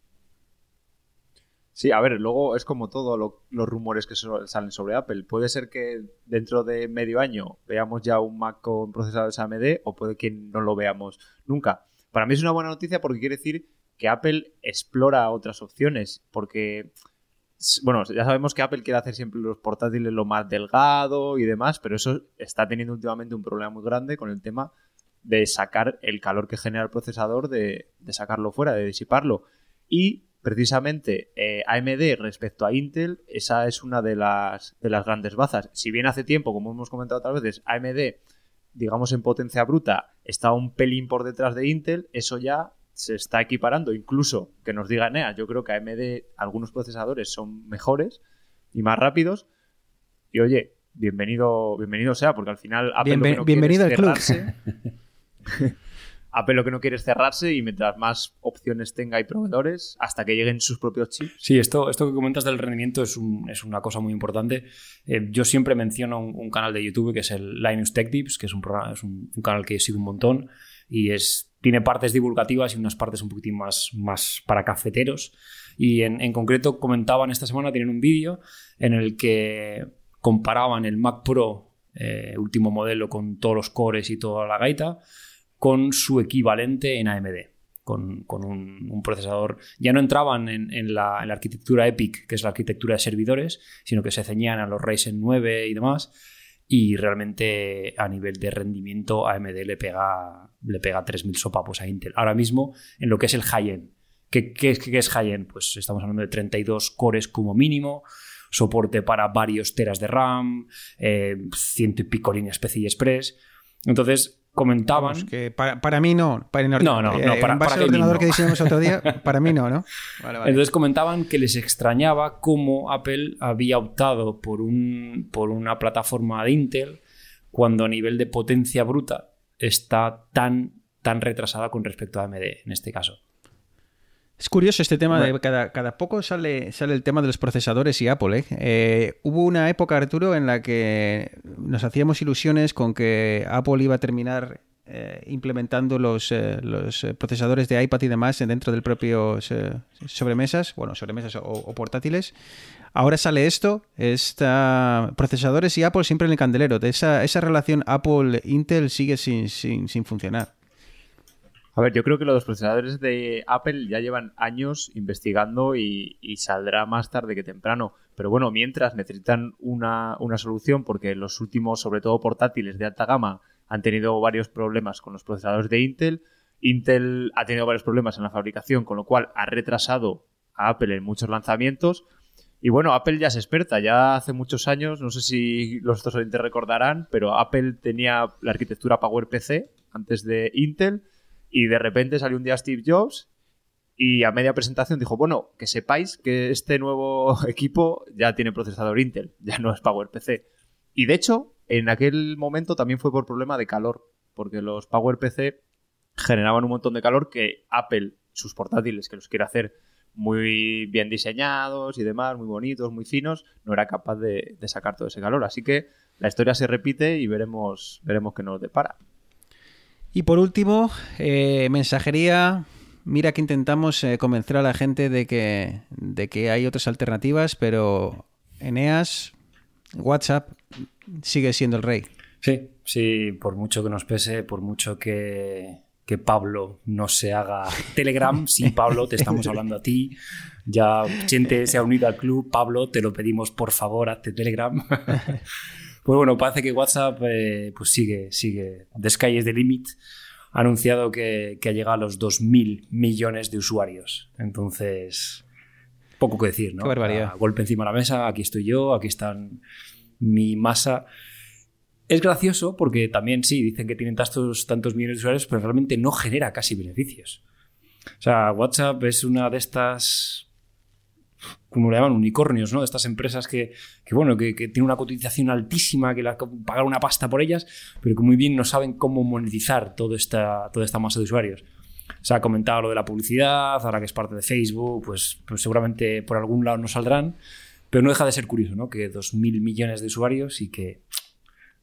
Sí, a ver, luego es como todo lo- los rumores que salen sobre Apple. Puede ser que dentro de medio año veamos ya un Mac con procesadores AMD o puede que no lo veamos nunca. Para mí es una buena noticia porque quiere decir que Apple explora otras opciones. Porque, bueno, ya sabemos que Apple quiere hacer siempre los portátiles lo más delgado y demás, pero eso está teniendo últimamente un problema muy grande con el tema de sacar el calor que genera el procesador, de, de sacarlo fuera, de disiparlo. Y precisamente eh, AMD respecto a Intel, esa es una de las, de las grandes bazas. Si bien hace tiempo, como hemos comentado otras veces, AMD, digamos en potencia bruta, está un pelín por detrás de Intel, eso ya se está equiparando. Incluso que nos diga NEA, yo creo que AMD algunos procesadores son mejores y más rápidos. Y oye, bienvenido, bienvenido sea, porque al final Apple lo que no bienvenido al club. Apple lo que no quiere es cerrarse y mientras más opciones tenga y proveedores, hasta que lleguen sus propios chips. Sí, esto, esto que comentas del rendimiento es, un, es una cosa muy importante. Eh, yo siempre menciono un, un, canal de YouTube que es el Linus Tech Tips, que es un, programa, es un, un canal que sigo un montón y es, tiene partes divulgativas y unas partes un poquitín más, más para cafeteros. Y en, en concreto comentaban esta semana, tienen un vídeo en el que comparaban el Mac Pro eh, último modelo con todos los cores y toda la gaita con su equivalente en AMD, con, con un, procesador. Ya no entraban en, en, la, arquitectura EPIC, que es la arquitectura de servidores, sino que se ceñían a los Ryzen 9 y demás. Y realmente a nivel de rendimiento AMD le pega, le pega 3.000 sopapos a Intel. Ahora mismo en lo que es el high-end. ¿Qué, qué, qué es high-end? Pues estamos hablando de 32 cores como mínimo, soporte para varios teras de RAM, eh, ciento y pico líneas PCI Express. Entonces, comentaban Vamos, que para, para, mí no para no, no, no, no para, en base para al ordenador no. que diseñamos otro día para mí no no vale, vale. entonces comentaban que les extrañaba cómo Apple había optado por un por una plataforma de Intel cuando a nivel de potencia bruta está tan tan retrasada con respecto a AMD en este caso es curioso este tema de cada, cada poco sale, sale el tema de los procesadores y Apple. ¿eh? Eh, hubo una época, Arturo, en la que nos hacíamos ilusiones con que Apple iba a terminar eh, implementando los, eh, los, procesadores de iPad y demás dentro del propio eh, sobremesas, bueno, sobremesas o, o, portátiles. Ahora sale esto, está procesadores y Apple siempre en el candelero. De esa, esa relación Apple-Intel sigue sin, sin, sin funcionar. A ver, yo creo que los procesadores de Apple ya llevan años investigando y, saldrá más tarde que temprano. Pero bueno, mientras necesitan una, una, solución porque los últimos, sobre todo portátiles de alta gama, han tenido varios problemas con los procesadores de Intel. Intel ha tenido varios problemas en la fabricación, con lo cual ha retrasado a Apple en muchos lanzamientos. Y bueno, Apple ya es experta, ya hace muchos años, no sé si los dos oyentes recordarán, pero Apple tenía la arquitectura PowerPC antes de Intel y de repente salió un día Steve Jobs y a media presentación dijo, bueno, que sepáis que este nuevo equipo ya tiene procesador Intel, ya no es PowerPC. Y de hecho, en aquel momento también fue por problema de calor, porque los PowerPC generaban un montón de calor que Apple, sus portátiles, que los quiere hacer muy bien diseñados y demás, muy bonitos, muy finos, no era capaz de, de sacar todo ese calor. Así que la historia se repite y veremos, veremos qué nos depara. Y por último, eh, mensajería. Mira que intentamos eh, convencer a la gente de que, de que hay otras alternativas, pero Eneas, WhatsApp sigue siendo el rey. Sí, sí, por mucho que nos pese, por mucho que, que Pablo no se haga Telegram, sí, Pablo, te estamos hablando a ti. Ya gente se ha unido al club. Pablo, te lo pedimos, por favor, hazte Telegram. Pues bueno, parece que WhatsApp eh, pues sigue, sigue. The Sky is the limit. Ha anunciado que, que ha llegado a los 2.000 millones de usuarios. Entonces, poco que decir, ¿no? Qué barbaridad. A golpe encima de la mesa, aquí estoy yo, aquí están mi masa. Es gracioso porque también sí, dicen que tienen tantos, tantos millones de usuarios, pero realmente no genera casi beneficios. O sea, WhatsApp es una de estas como le llaman, unicornios, ¿no? De estas empresas que, que bueno, que, que tienen una cotización altísima, que la, pagar una pasta por ellas, pero que muy bien no saben cómo monetizar toda esta, toda esta masa de usuarios. Se ha comentado lo de la publicidad, ahora que es parte de Facebook, pues, pues seguramente por algún lado no saldrán, pero no deja de ser curioso, ¿no? Que 2.000 millones de usuarios y que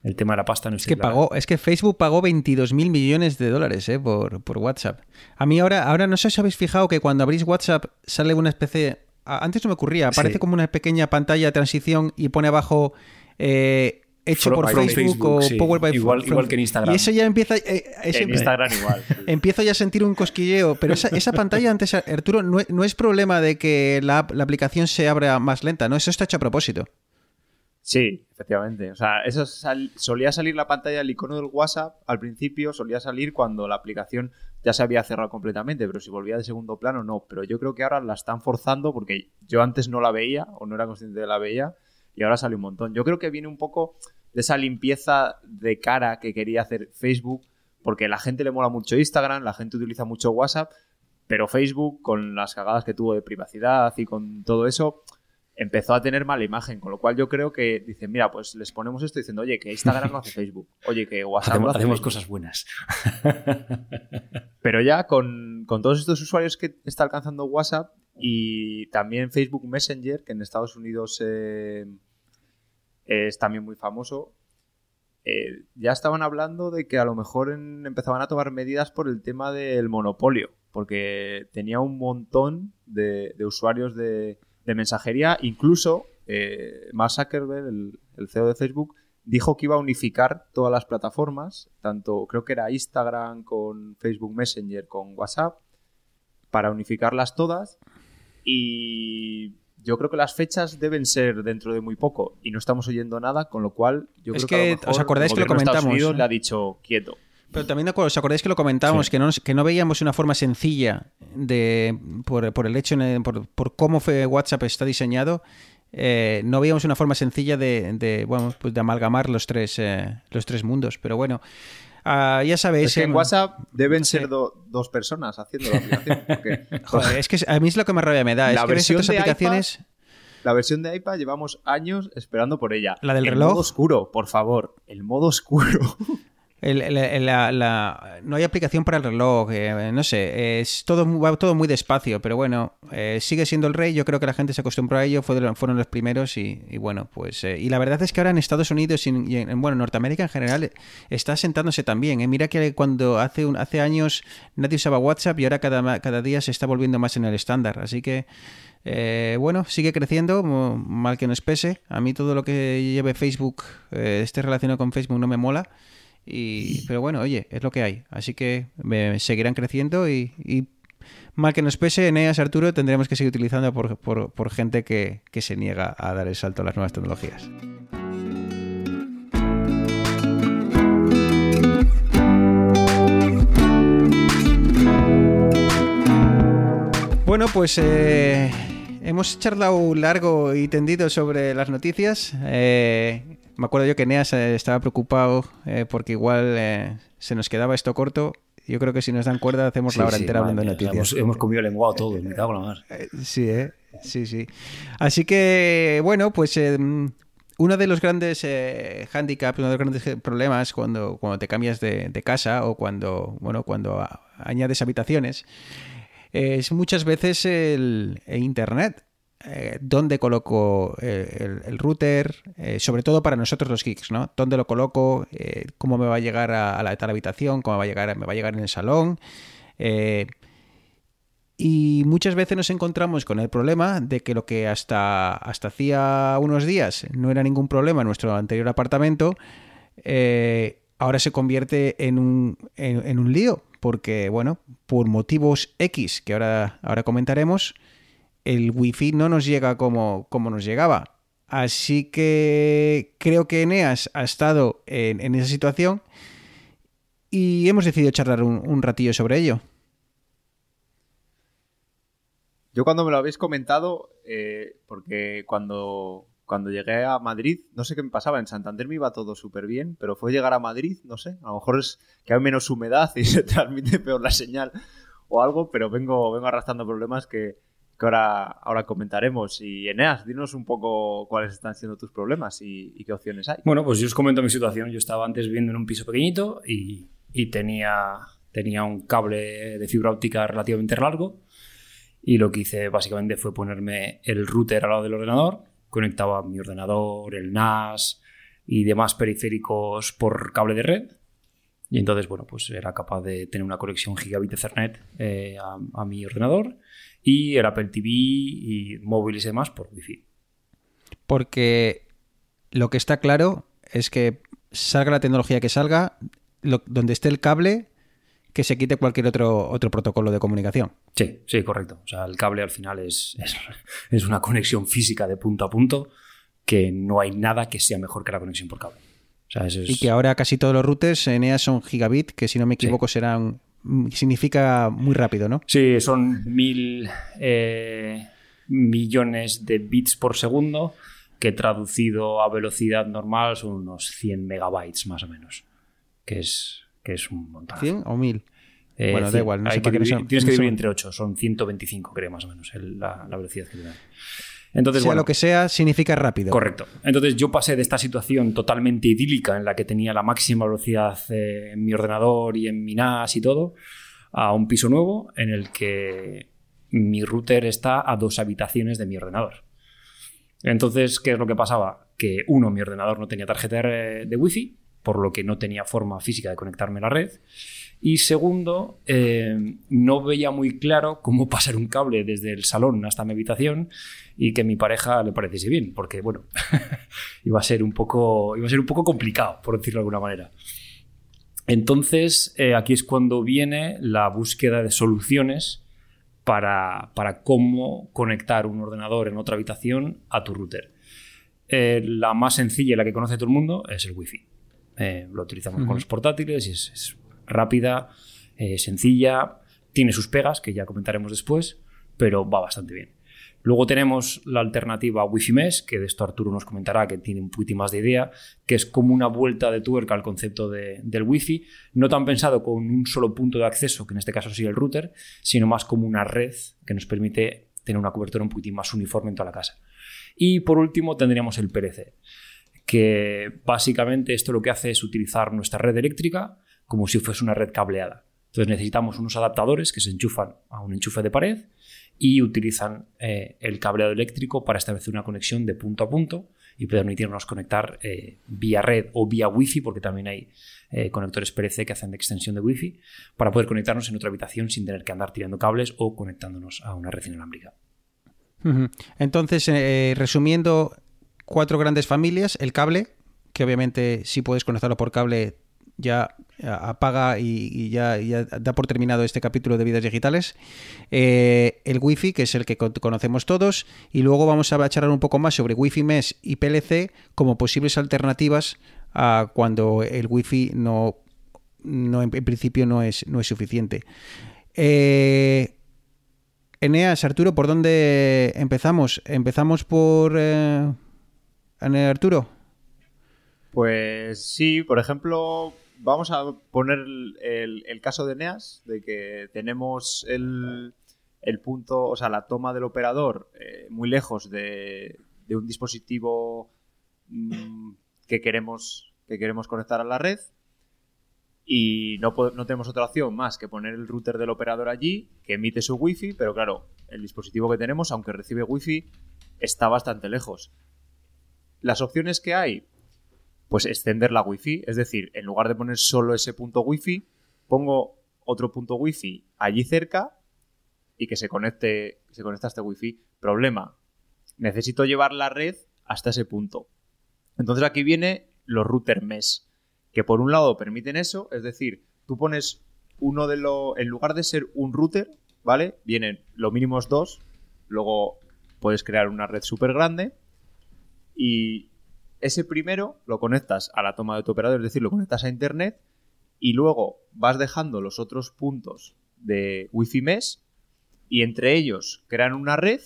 el tema de la pasta no es que pagó Es que Facebook pagó 22 mil millones de dólares ¿eh? por, por WhatsApp. A mí ahora, ahora no sé si habéis fijado que cuando abrís WhatsApp sale una especie antes no me ocurría, aparece sí. como una pequeña pantalla de transición y pone abajo eh, hecho por Facebook, Facebook, o sí. Powered by igual, igual, que en Instagram. Y eso ya empieza. Eh, eso en Instagram igual. Empiezo ya a sentir un cosquilleo. Pero esa, esa pantalla antes, Arturo, no, no, es problema de que la, la, aplicación se abra más lenta, ¿no? Eso está hecho a propósito. Sí, efectivamente. O sea, eso sal- solía salir la pantalla del icono del WhatsApp al principio, solía salir cuando la aplicación ya se había cerrado completamente, pero si volvía de segundo plano, no. Pero yo creo que ahora la están forzando porque yo antes no la veía o no era consciente de la veía y ahora sale un montón. Yo creo que viene un poco de esa limpieza de cara que quería hacer Facebook, porque la gente le mola mucho Instagram, la gente utiliza mucho WhatsApp, pero Facebook, con las cagadas que tuvo de privacidad y con todo eso, empezó a tener mala imagen, con lo cual yo creo que dicen, mira, pues les ponemos esto diciendo, oye, que Instagram lo hace Facebook, oye, que WhatsApp lo Hacemos, hace hacemos Facebook". cosas buenas. Pero ya con, con todos estos usuarios que está alcanzando WhatsApp y también Facebook Messenger, que en Estados Unidos eh, es también muy famoso, eh, ya estaban hablando de que a lo mejor en- empezaban a tomar medidas por el tema del monopolio, porque tenía un montón de, de usuarios de, de mensajería, incluso eh, Mark Zuckerberg, el, el CEO de Facebook, dijo que iba a unificar todas las plataformas, tanto creo que era Instagram con Facebook Messenger con WhatsApp, para unificarlas todas. Y yo creo que las fechas deben ser dentro de muy poco y no estamos oyendo nada, con lo cual yo Es creo que, a lo que, mejor ¿os acordáis que lo Estados comentamos, Unidos eh? le ha dicho quieto. Pero también os acordáis que lo comentábamos, Sí. que, no, que no veíamos una forma sencilla de por, por el hecho, por, por cómo fue WhatsApp está diseñado, eh, no veíamos una forma sencilla de, de, bueno, pues de amalgamar los tres, eh, los tres mundos. Pero bueno, ah, ya sabéis... Es que en WhatsApp deben Sí. ser do- dos personas haciendo la aplicación. Porque joder, es que a mí es lo que me rabia me da. La es que versión otras aplicaciones... la versión de iPad llevamos años esperando por ella. ¿La del el reloj? modo oscuro, por favor. El modo oscuro. El- el- la- la- no hay aplicación para el reloj, eh, no sé, es todo, va todo muy despacio, pero bueno, eh, sigue siendo el rey, yo creo que la gente se acostumbró a ello, fueron los primeros y, y bueno, pues... eh, y la verdad es que ahora en Estados Unidos y en, y en- bueno, Norteamérica en general eh, está asentándose también. eh. Mira que cuando hace, un- hace años nadie usaba WhatsApp y ahora cada, cada día se está volviendo más en el estándar, así que... eh, bueno, sigue creciendo, mal que nos pese. A mí todo lo que lleve Facebook, eh, esté relacionado con Facebook, no me mola. Y, pero bueno, oye, es lo que hay. Así que me seguirán creciendo y, y mal que nos pese, Eneas, Arturo, tendremos que seguir utilizando por, por- por gente que, que se niega a dar el salto a las nuevas tecnologías. Bueno, pues eh, hemos charlado largo y tendido sobre las noticias. Eh, me acuerdo yo que Neas estaba preocupado eh, porque igual eh, se nos quedaba esto corto. Yo creo que si nos dan cuerda hacemos la hora entera hablando de noticias. Hemos, hemos comido lenguado todo, me cago en la mar. Eh, Sí, ¿eh? Sí, sí. Así que, bueno, pues eh, uno de los grandes eh, handicaps, uno de los grandes problemas cuando, cuando te cambias de, de casa o cuando, bueno, cuando añades habitaciones es muchas veces el, el Internet. Eh, ¿Dónde coloco eh, el, router? Eh, sobre todo para nosotros los geeks, ¿no? ¿Dónde lo coloco? ¿Cómo me va a llegar a, a la habitación? ¿Cómo va a llegar, me va a llegar en el salón? Y muchas veces nos encontramos con el problema de que lo que hasta, hasta hacía unos días no era ningún problema en nuestro anterior apartamento, ahora se convierte en un, en, en un lío. Porque, bueno, por motivos X que ahora, ahora comentaremos, el wifi no nos llega como, como nos llegaba. Así que creo que Eneas ha estado en, esa situación y hemos decidido charlar un, un ratillo sobre ello. Yo cuando me lo habéis comentado, eh, porque cuando, cuando llegué a Madrid, no sé qué me pasaba, en Santander me iba todo súper bien, pero fue llegar a Madrid, no sé, a lo mejor es que hay menos humedad y se transmite peor la señal o algo, pero vengo, vengo arrastrando problemas que, que ahora, ahora comentaremos. Y Eneas, dinos un poco cuáles están siendo tus problemas y, y qué opciones hay. Bueno, pues yo os comento mi situación. Yo estaba antes viviendo en un piso pequeñito y, y tenía, tenía un cable de fibra óptica relativamente largo. Y lo que hice básicamente fue ponerme el router al lado del ordenador, conectaba mi ordenador, el NAS y demás periféricos por cable de red. Y entonces, bueno, pues era capaz de tener una conexión gigabit Ethernet eh, a, a mi ordenador y el Apple TV y móviles y demás por Wi-Fi. Porque lo que está claro es que salga la tecnología que salga, lo- donde esté el cable, que se quite cualquier otro, otro protocolo de comunicación. Sí, sí, correcto. O sea, el cable al final es, es, es una conexión física de punto a punto que no hay nada que sea mejor que la conexión por cable. O sea, eso es- Y que ahora casi todos los routers Eneas son gigabit, que si no me equivoco serán significa muy rápido, ¿no? Sí, son mil eh, millones de bits por segundo, que traducido a velocidad normal son unos 100 megabytes más o menos, que es, que es un montón. ¿100 o 1000? Eh, Bueno, da igual, no hay sé que dividir- tienes que dividir entre 8, son 125, creo, más o menos, el- la, la velocidad que tiene. Entonces, sea bueno, lo que sea, significa rápido. Correcto. Entonces yo pasé de esta situación totalmente idílica en la que tenía la máxima velocidad eh, en mi ordenador y en mi NAS y todo, a un piso nuevo en el que mi router está a dos habitaciones de mi ordenador. Entonces, ¿qué es lo que pasaba? Que uno, mi ordenador no tenía tarjeta de, de Wi-Fi, por lo que no tenía forma física de conectarme a la red. Y segundo, eh, no veía muy claro cómo pasar un cable desde el salón hasta mi habitación y que a mi pareja le pareciese bien, porque bueno, iba a ser un poco, iba a ser un poco complicado, por decirlo de alguna manera. Entonces, eh, aquí es cuando viene la búsqueda de soluciones para, para cómo conectar un ordenador en otra habitación a tu router. Eh, la más sencilla y la que conoce todo el mundo es el Wi-Fi. Eh, lo utilizamos con los portátiles y es, es rápida, eh, sencilla, tiene sus pegas, que ya comentaremos después, pero va bastante bien. Luego tenemos la alternativa Wi-Fi Mesh, que de esto Arturo nos comentará, que tiene un poquito más de idea, que es como una vuelta de tuerca al concepto de- del Wi-Fi, no tan pensado con un solo punto de acceso, que en este caso sería el router, sino más como una red que nos permite tener una cobertura un poquitín más uniforme en toda la casa. Y por último tendríamos el PLC, que básicamente esto lo que hace es utilizar nuestra red eléctrica como si fuese una red cableada. Entonces necesitamos unos adaptadores que se enchufan a un enchufe de pared y utilizan eh, el cableado eléctrico para establecer una conexión de punto a punto y permitirnos conectar eh, vía red o vía wifi, porque también hay eh, conectores PLC que hacen de extensión de wifi, para poder conectarnos en otra habitación sin tener que andar tirando cables o conectándonos a una red inalámbrica. Entonces, resumiendo, cuatro grandes familias, el cable, que obviamente si puedes conectarlo por cable ya apaga y, ya, da por terminado este capítulo de vidas digitales. Eh, el Wi-Fi, que es el que con- conocemos todos, y luego vamos a charlar un poco más sobre Wi-Fi Mesh y PLC como posibles alternativas a cuando el Wi-Fi no, no en principio no es, no es suficiente. Eh, Eneas, Arturo, ¿por dónde empezamos? ¿Empezamos por eh, Arturo? Pues sí, por ejemplo, vamos a poner el, caso de Neas, de que tenemos el, el punto, o sea, la toma del operador eh, muy lejos de, un dispositivo mm, que, queremos, que queremos conectar a la red y no, no tenemos otra opción más que poner el router del operador allí, que emite su wifi, pero claro, el dispositivo que tenemos, aunque recibe wifi, está bastante lejos. Las opciones que hay, pues extender la wifi, es decir, en lugar de poner solo ese punto wifi, pongo otro punto wifi allí cerca y que se conecte, se conecte a este wifi. Problema, necesito llevar la red hasta ese punto. Entonces aquí viene los router mesh, que por un lado permiten eso, es decir, tú pones uno de los, en lugar de ser un router, ¿vale? Vienen lo mínimo dos, luego puedes crear una red súper grande y ese primero lo conectas a la toma de tu operador, es decir, lo conectas a internet y luego vas dejando los otros puntos de Wi-Fi mesh y entre ellos crean una red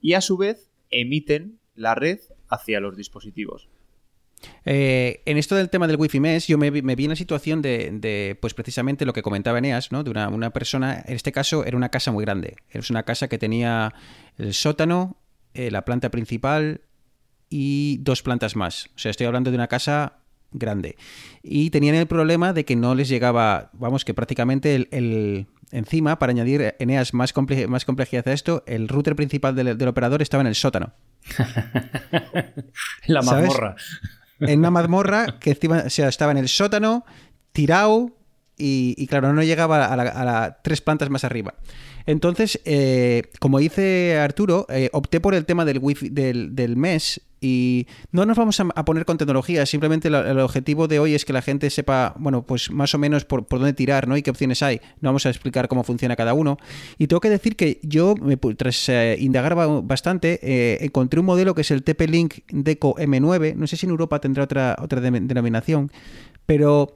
y a su vez emiten la red hacia los dispositivos. Eh, en esto del tema del Wi-Fi Mesh, yo me, vi- en la situación de, pues precisamente lo que comentaba Eneas, ¿no? De una, persona, en este caso era una casa muy grande. Es una casa que tenía el sótano, eh, la planta principal y dos plantas más. O sea, estoy hablando de una casa grande. Y tenían el problema de que no les llegaba, vamos, que prácticamente el, el- encima, para añadir Eneas más, comple- más complejidad a esto, el router principal del, del operador estaba en el sótano. La ¿Sabes? mazmorra. en una mazmorra que encima, o sea, estaba en el sótano, tirado y, y, claro, no llegaba a, la, a la tres plantas más arriba. Entonces, eh, como dice Arturo, eh, opté por el tema del wifi del, del mes y no nos vamos a, poner con tecnología, simplemente el objetivo de hoy es que la gente sepa, bueno, pues más o menos por, por dónde tirar, ¿no? Y qué opciones hay. No vamos a explicar cómo funciona cada uno. Y tengo que decir que yo, tras eh, indagar ba- bastante, eh, encontré un modelo que es el TP-Link Deco M9. No sé si en Europa tendrá otra, otra de- denominación, pero...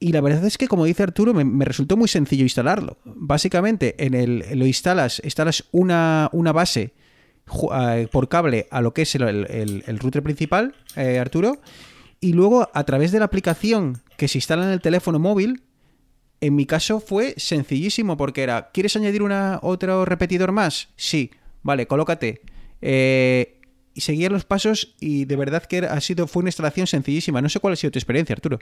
Y la verdad es que, como dice Arturo, me, resultó muy sencillo instalarlo. Básicamente, en el, lo instalas, instalas una, una base eh, por cable a lo que es el, el- router principal, eh, Arturo, y luego a través de la aplicación que se instala en el teléfono móvil, en mi caso fue sencillísimo porque era, ¿quieres añadir una, otro repetidor más? Sí, vale, colócate. Eh, y seguía los pasos y de verdad que ha sido, fue una instalación sencillísima. No sé cuál ha sido tu experiencia, Arturo.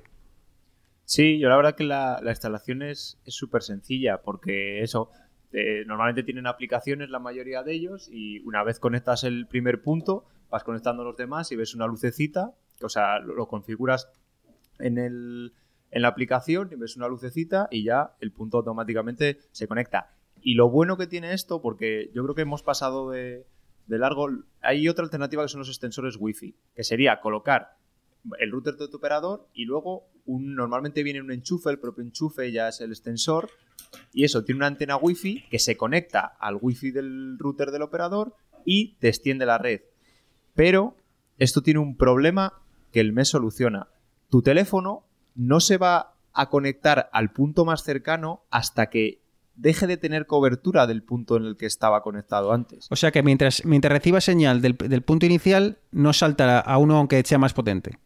Sí, yo la verdad que la, la instalación es es súper sencilla porque eso, eh, normalmente tienen aplicaciones la mayoría de ellos y una vez conectas el primer punto, vas conectando los demás y ves una lucecita, o sea, lo, lo configuras en, el, en la aplicación y ves una lucecita y ya el punto automáticamente se conecta. Y lo bueno que tiene esto, porque yo creo que hemos pasado de, de largo, hay otra alternativa que son los extensores Wi-Fi, que sería colocar el router de tu operador y luego un, normalmente viene un enchufe, el propio enchufe ya es el extensor y eso tiene una antena wifi que se conecta al wifi del router del operador y te extiende la red. Pero esto tiene un problema que el mes soluciona. Tu teléfono no se va a conectar al punto más cercano hasta que deje de tener cobertura del punto en el que estaba conectado antes. O sea que mientras, mientras reciba señal del, del punto inicial, no saltará a uno aunque sea más potente.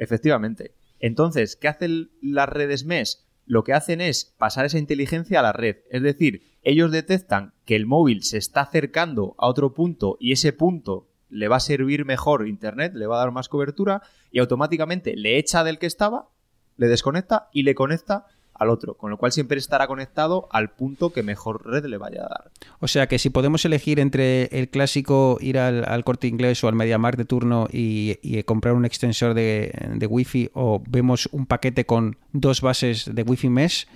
Efectivamente. Entonces, ¿qué hacen las redes MES? Lo que hacen es pasar esa inteligencia a la red. Es decir, ellos detectan que el móvil se está acercando a otro punto y ese punto le va a servir mejor Internet, le va a dar más cobertura y automáticamente le echa del que estaba, le desconecta y le conecta al otro, con lo cual siempre estará conectado al punto que mejor red le vaya a dar. O sea que si podemos elegir entre el clásico ir al, al corte inglés o al MediaMarkt de turno y, y comprar un extensor de, de Wi-Fi o vemos un paquete con dos bases de Wi-Fi mesh,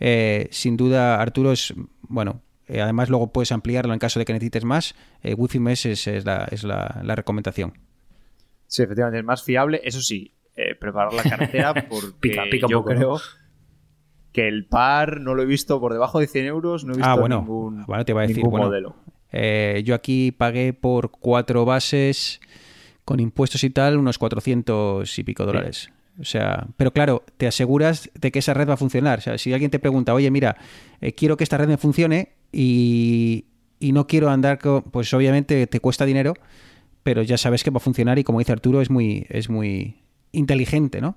eh, sin duda Arturo es, bueno, eh, además luego puedes ampliarlo en caso de que necesites más, eh, Wi-Fi mesh es, es la, es la- la recomendación. Sí, efectivamente, es más fiable. Eso sí, eh, preparar la cartera porque Pica- pica un yo poco, ¿no? Que el par no lo he visto por debajo de 100 euros, no he visto Ah, bueno, ningún, bueno, te iba a decir, ningún bueno, modelo. Eh, yo aquí pagué por cuatro bases con impuestos y tal unos 400 y pico dólares. O sea, pero claro, te aseguras de que esa red va a funcionar. O sea, si alguien te pregunta, oye, mira, eh, quiero que esta red me funcione y, y no quiero andar con. Pues obviamente te cuesta dinero, pero ya sabes que va a funcionar y como dice Arturo, es muy, es muy inteligente, ¿no?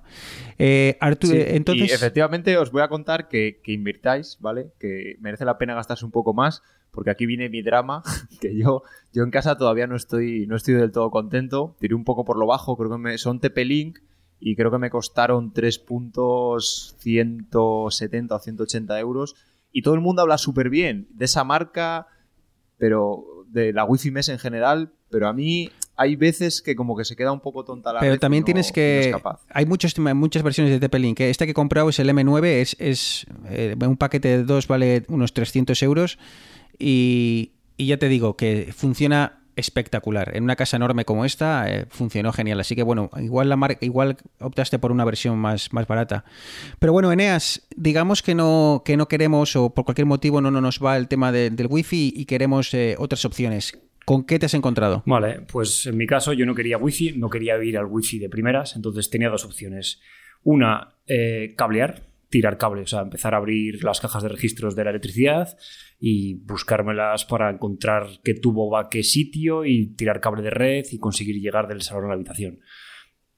Eh, Sí, eh, entonces. Y efectivamente os voy a contar que, que invirtáis, ¿vale? Que merece la pena gastarse un poco más, porque aquí viene mi drama, que yo, yo en casa todavía no estoy, no estoy del todo contento. Tiré un poco por lo bajo, creo que me, son TP-Link y creo que me costaron 3 puntos 170 o 180 euros. Y todo el mundo habla súper bien de esa marca, pero de la Wi-Fi Mesh en general, pero a mí hay veces que como que se queda un poco tonta la Pero red también no- tienes no que. hay muchos, muchas versiones de TP-Link. ¿eh? Este que he comprado es el M9, es, es eh, un paquete de dos, vale unos 300 euros. Y, y ya te digo que funciona espectacular. En una casa enorme como esta eh, funcionó genial. Así que bueno, igual la marca, igual optaste por una versión más, más barata. Pero bueno, Eneas, digamos que no, que no queremos o por cualquier motivo no, no nos va el tema de- del wifi y queremos eh, otras opciones. ¿Con qué te has encontrado? Vale, pues en mi caso yo no quería wifi, no quería ir al wifi de primeras, entonces tenía dos opciones. Una, eh, cablear, tirar cable, o sea, empezar a abrir las cajas de registros de la electricidad y buscármelas para encontrar qué tubo va a qué sitio y tirar cable de red y conseguir llegar del salón a la habitación.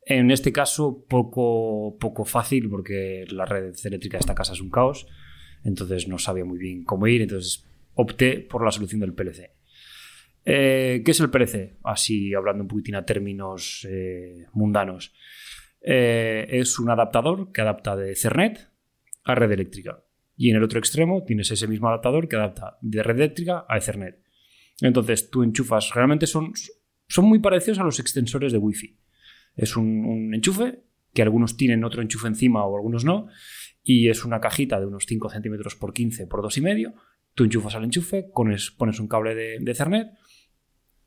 En este caso, poco, poco fácil porque la red eléctrica de esta casa es un caos, entonces no sabía muy bien cómo ir, entonces opté por la solución del PLC. Eh, ¿Qué es el PLC? Así hablando un poquitín a términos eh, mundanos. Eh, es un adaptador que adapta de Ethernet a red eléctrica. Y en el otro extremo tienes ese mismo adaptador que adapta de red eléctrica a Ethernet. Entonces tú enchufas, realmente son, son muy parecidos a los extensores de Wi-Fi. Es un, un enchufe que algunos tienen otro enchufe encima o algunos no. Y es una cajita de unos 5 centímetros por 15 por 2,5 Tú enchufas al enchufe, pones, pones un cable de, de Ethernet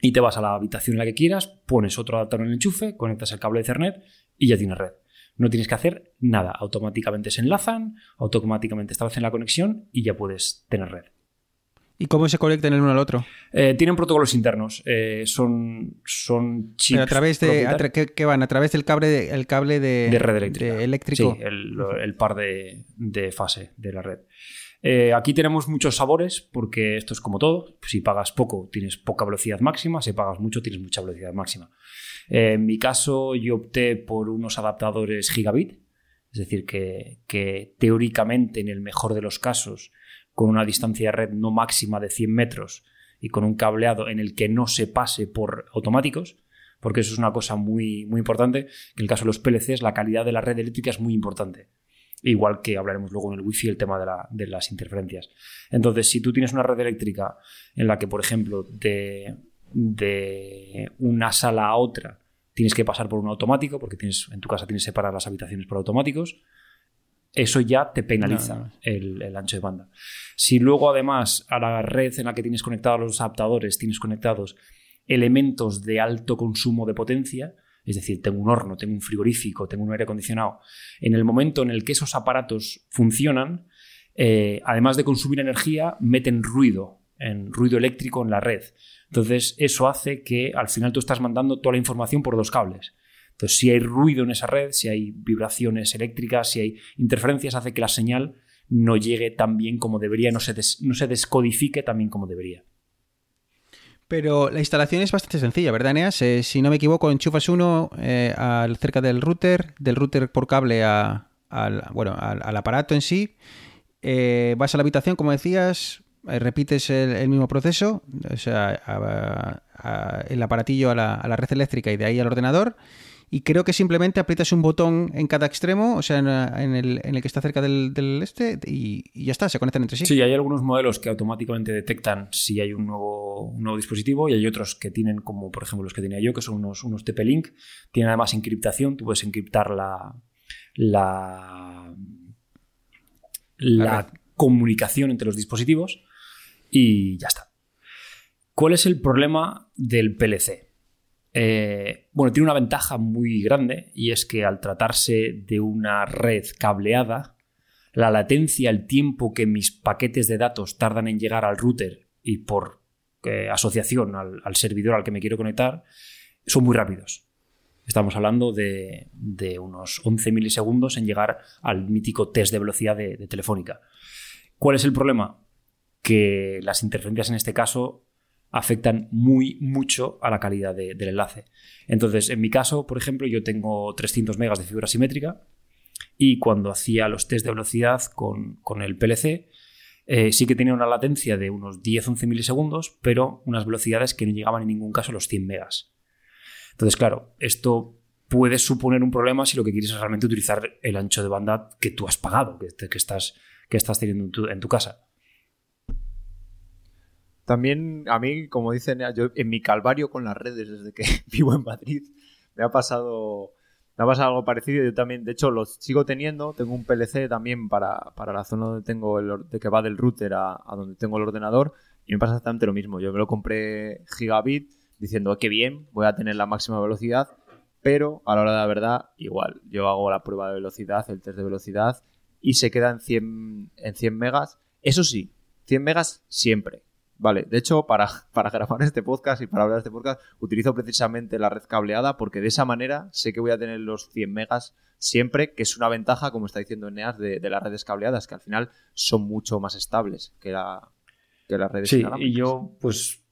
y te vas a la habitación en la que quieras, pones otro adaptador en el enchufe, conectas el cable de Ethernet y ya tienes red. No tienes que hacer nada, automáticamente se enlazan, automáticamente establecen la conexión y ya puedes tener red. ¿Y cómo se conectan el uno al otro? Eh, tienen protocolos internos, eh, son, son chips. Pero a través de. a tra- ¿qué, qué van? ¿A través del cable de, el cable de, De red eléctrica. de eléctrico? Sí, el, el par de, de fase de la red. Eh, aquí tenemos muchos sabores porque esto es como todo. Si pagas poco, tienes poca velocidad máxima. Si pagas mucho, tienes mucha velocidad máxima. Eh, en mi caso, yo opté por unos adaptadores gigabit. Es decir, que, teóricamente, en el mejor de los casos, con una distancia de red no máxima de 100 metros y con un cableado en el que no se pase por automáticos, porque eso es una cosa muy, muy importante, en el caso de los PLCs la calidad de la red eléctrica es muy importante. Igual que hablaremos luego en el wifi el tema de, la- de las interferencias. Entonces, si tú tienes una red eléctrica en la que, por ejemplo, de, de una sala a otra tienes que pasar por un automático, porque tienes, en tu casa tienes separadas las habitaciones por automáticos, eso ya te penaliza No, no. El, el ancho de banda. Si luego además a la red en la que tienes conectados los adaptadores tienes conectados elementos de alto consumo de potencia, es decir, tengo un horno, tengo un frigorífico, tengo un aire acondicionado, en el momento en el que esos aparatos funcionan, eh, además de consumir energía, meten ruido, en ruido eléctrico en la red. Entonces, eso hace que al final tú estás mandando toda la información por dos cables. Entonces, si hay ruido en esa red, si hay vibraciones eléctricas, si hay interferencias, hace que la señal no llegue tan bien como debería, no se, no se descodifique tan bien como debería. Pero la instalación es bastante sencilla, ¿verdad, Eneas? Eh, si no me equivoco, enchufas uno eh, al, cerca del router, del router por cable a- al, bueno, al, aparato en sí. Eh, vas a la habitación, como decías, eh, repites el, el mismo proceso, o sea, el aparatillo a la red eléctrica y de ahí al ordenador. Y creo que simplemente aprietas un botón en cada extremo, o sea, en, en el, en el que está cerca del, del este, y, y ya está, se conectan entre sí. Sí, hay algunos modelos que automáticamente detectan si hay un nuevo, un nuevo dispositivo y hay otros que tienen, como por ejemplo los que tenía yo, que son unos, unos TP-Link. Tienen además encriptación, tú puedes encriptar la, la, comunicación entre los dispositivos y ya está. ¿Cuál es el problema del PLC? Eh, bueno, tiene una ventaja muy grande y es que al tratarse de una red cableada, la latencia, el tiempo que mis paquetes de datos tardan en llegar al router y por eh, asociación al, servidor al que me quiero conectar, son muy rápidos. Estamos hablando de, de unos 11 milisegundos en llegar al mítico test de velocidad de, de Telefónica. ¿Cuál es el problema? Que las interferencias en este caso afectan muy mucho a la calidad de- del enlace. Entonces, en mi caso, por ejemplo, yo tengo 300 megas de fibra simétrica y cuando hacía los test de velocidad con, con el PLC, eh, sí que tenía una latencia de unos 10-11 milisegundos, pero unas velocidades que no llegaban en ningún caso a los 100 megas. Entonces, claro, esto puede suponer un problema si lo que quieres es realmente utilizar el ancho de banda que tú has pagado, que, estás, que estás teniendo en tu casa. También a mí, como dicen, yo en mi calvario con las redes desde que vivo en Madrid, me ha pasado me ha pasado algo parecido. Yo también, de hecho, lo sigo teniendo. Tengo un PLC también para, para la zona donde tengo el de que va del router a, a donde tengo el ordenador. Y me pasa exactamente lo mismo. Yo me lo compré gigabit diciendo "Ah, que bien, voy a tener la máxima velocidad. Pero a la hora de la verdad, igual. Yo hago la prueba de velocidad, el test de velocidad, y se queda en 100, en 100 megas. Eso sí, 100 megas siempre. Vale, de hecho, para, para grabar este podcast y para hablar de este podcast, utilizo precisamente la red cableada porque de esa manera sé que voy a tener los 100 megas siempre, que es una ventaja, como está diciendo Eneas, de, de las redes cableadas, que al final son mucho más estables que, la, que las redes Sí, y yo, pues,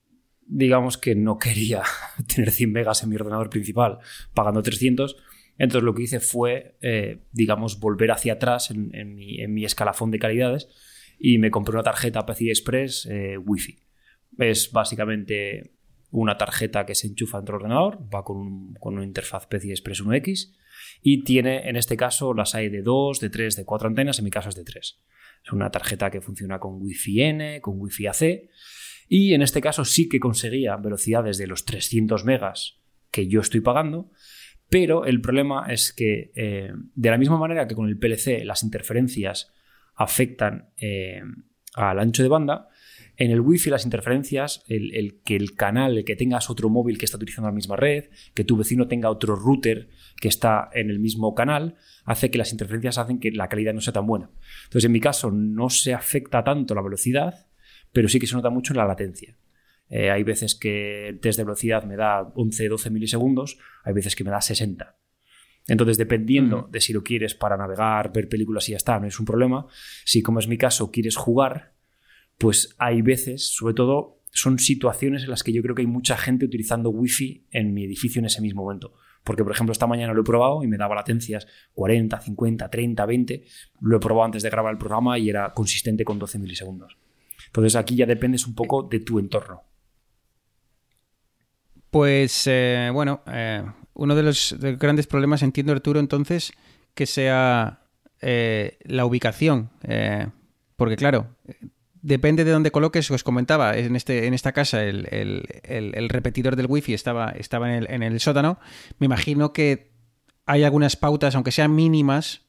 digamos que no quería tener 100 megas en mi ordenador principal pagando 300. Entonces lo que hice fue, eh, digamos, volver hacia atrás en, en mi, en mi escalafón de calidades y me compré una tarjeta PCI Express eh, Wi-Fi. Es básicamente una tarjeta que se enchufa dentro del ordenador, va con, con una interfaz PCI Express 1X y tiene, en este caso, las hay de 2, de 3, de 4 antenas, en mi caso es de 3. Es una tarjeta que funciona con Wi-Fi N, con Wi-Fi AC y en este caso sí que conseguía velocidades de los 300 megas que yo estoy pagando, pero el problema es que eh, de la misma manera que con el PLC las interferencias afectan eh, al ancho de banda, En el Wi-Fi las interferencias, el, que el canal, el que tengas otro móvil que está utilizando la misma red, que tu vecino tenga otro router que está en el mismo canal, hace que las interferencias hacen que la calidad no sea tan buena. Entonces, en mi caso, no se afecta tanto la velocidad, pero sí que se nota mucho en la latencia. Eh, hay veces que el test de velocidad me da 11, 12 milisegundos, hay veces que me da 60. Entonces, dependiendo de si lo quieres para navegar, ver películas y ya está, no es un problema. Si, como es mi caso, quieres jugar, pues hay veces, sobre todo, son situaciones en las que yo creo que hay mucha gente utilizando Wi-Fi en mi edificio en ese mismo momento. Porque, por ejemplo, esta mañana lo he probado y me daba latencias 40, 50, 30, 20. Lo he probado antes de grabar el programa y era consistente con 12 milisegundos. Entonces aquí ya dependes un poco de tu entorno. Pues eh, bueno, eh, uno de los, de los, grandes problemas, entiendo Arturo, entonces, que sea eh, la ubicación. porque claro, depende de dónde coloques, os comentaba, en, este, en esta casa el, repetidor del wifi estaba, estaba en, el, en el sótano. Me imagino que hay algunas pautas, aunque sean mínimas,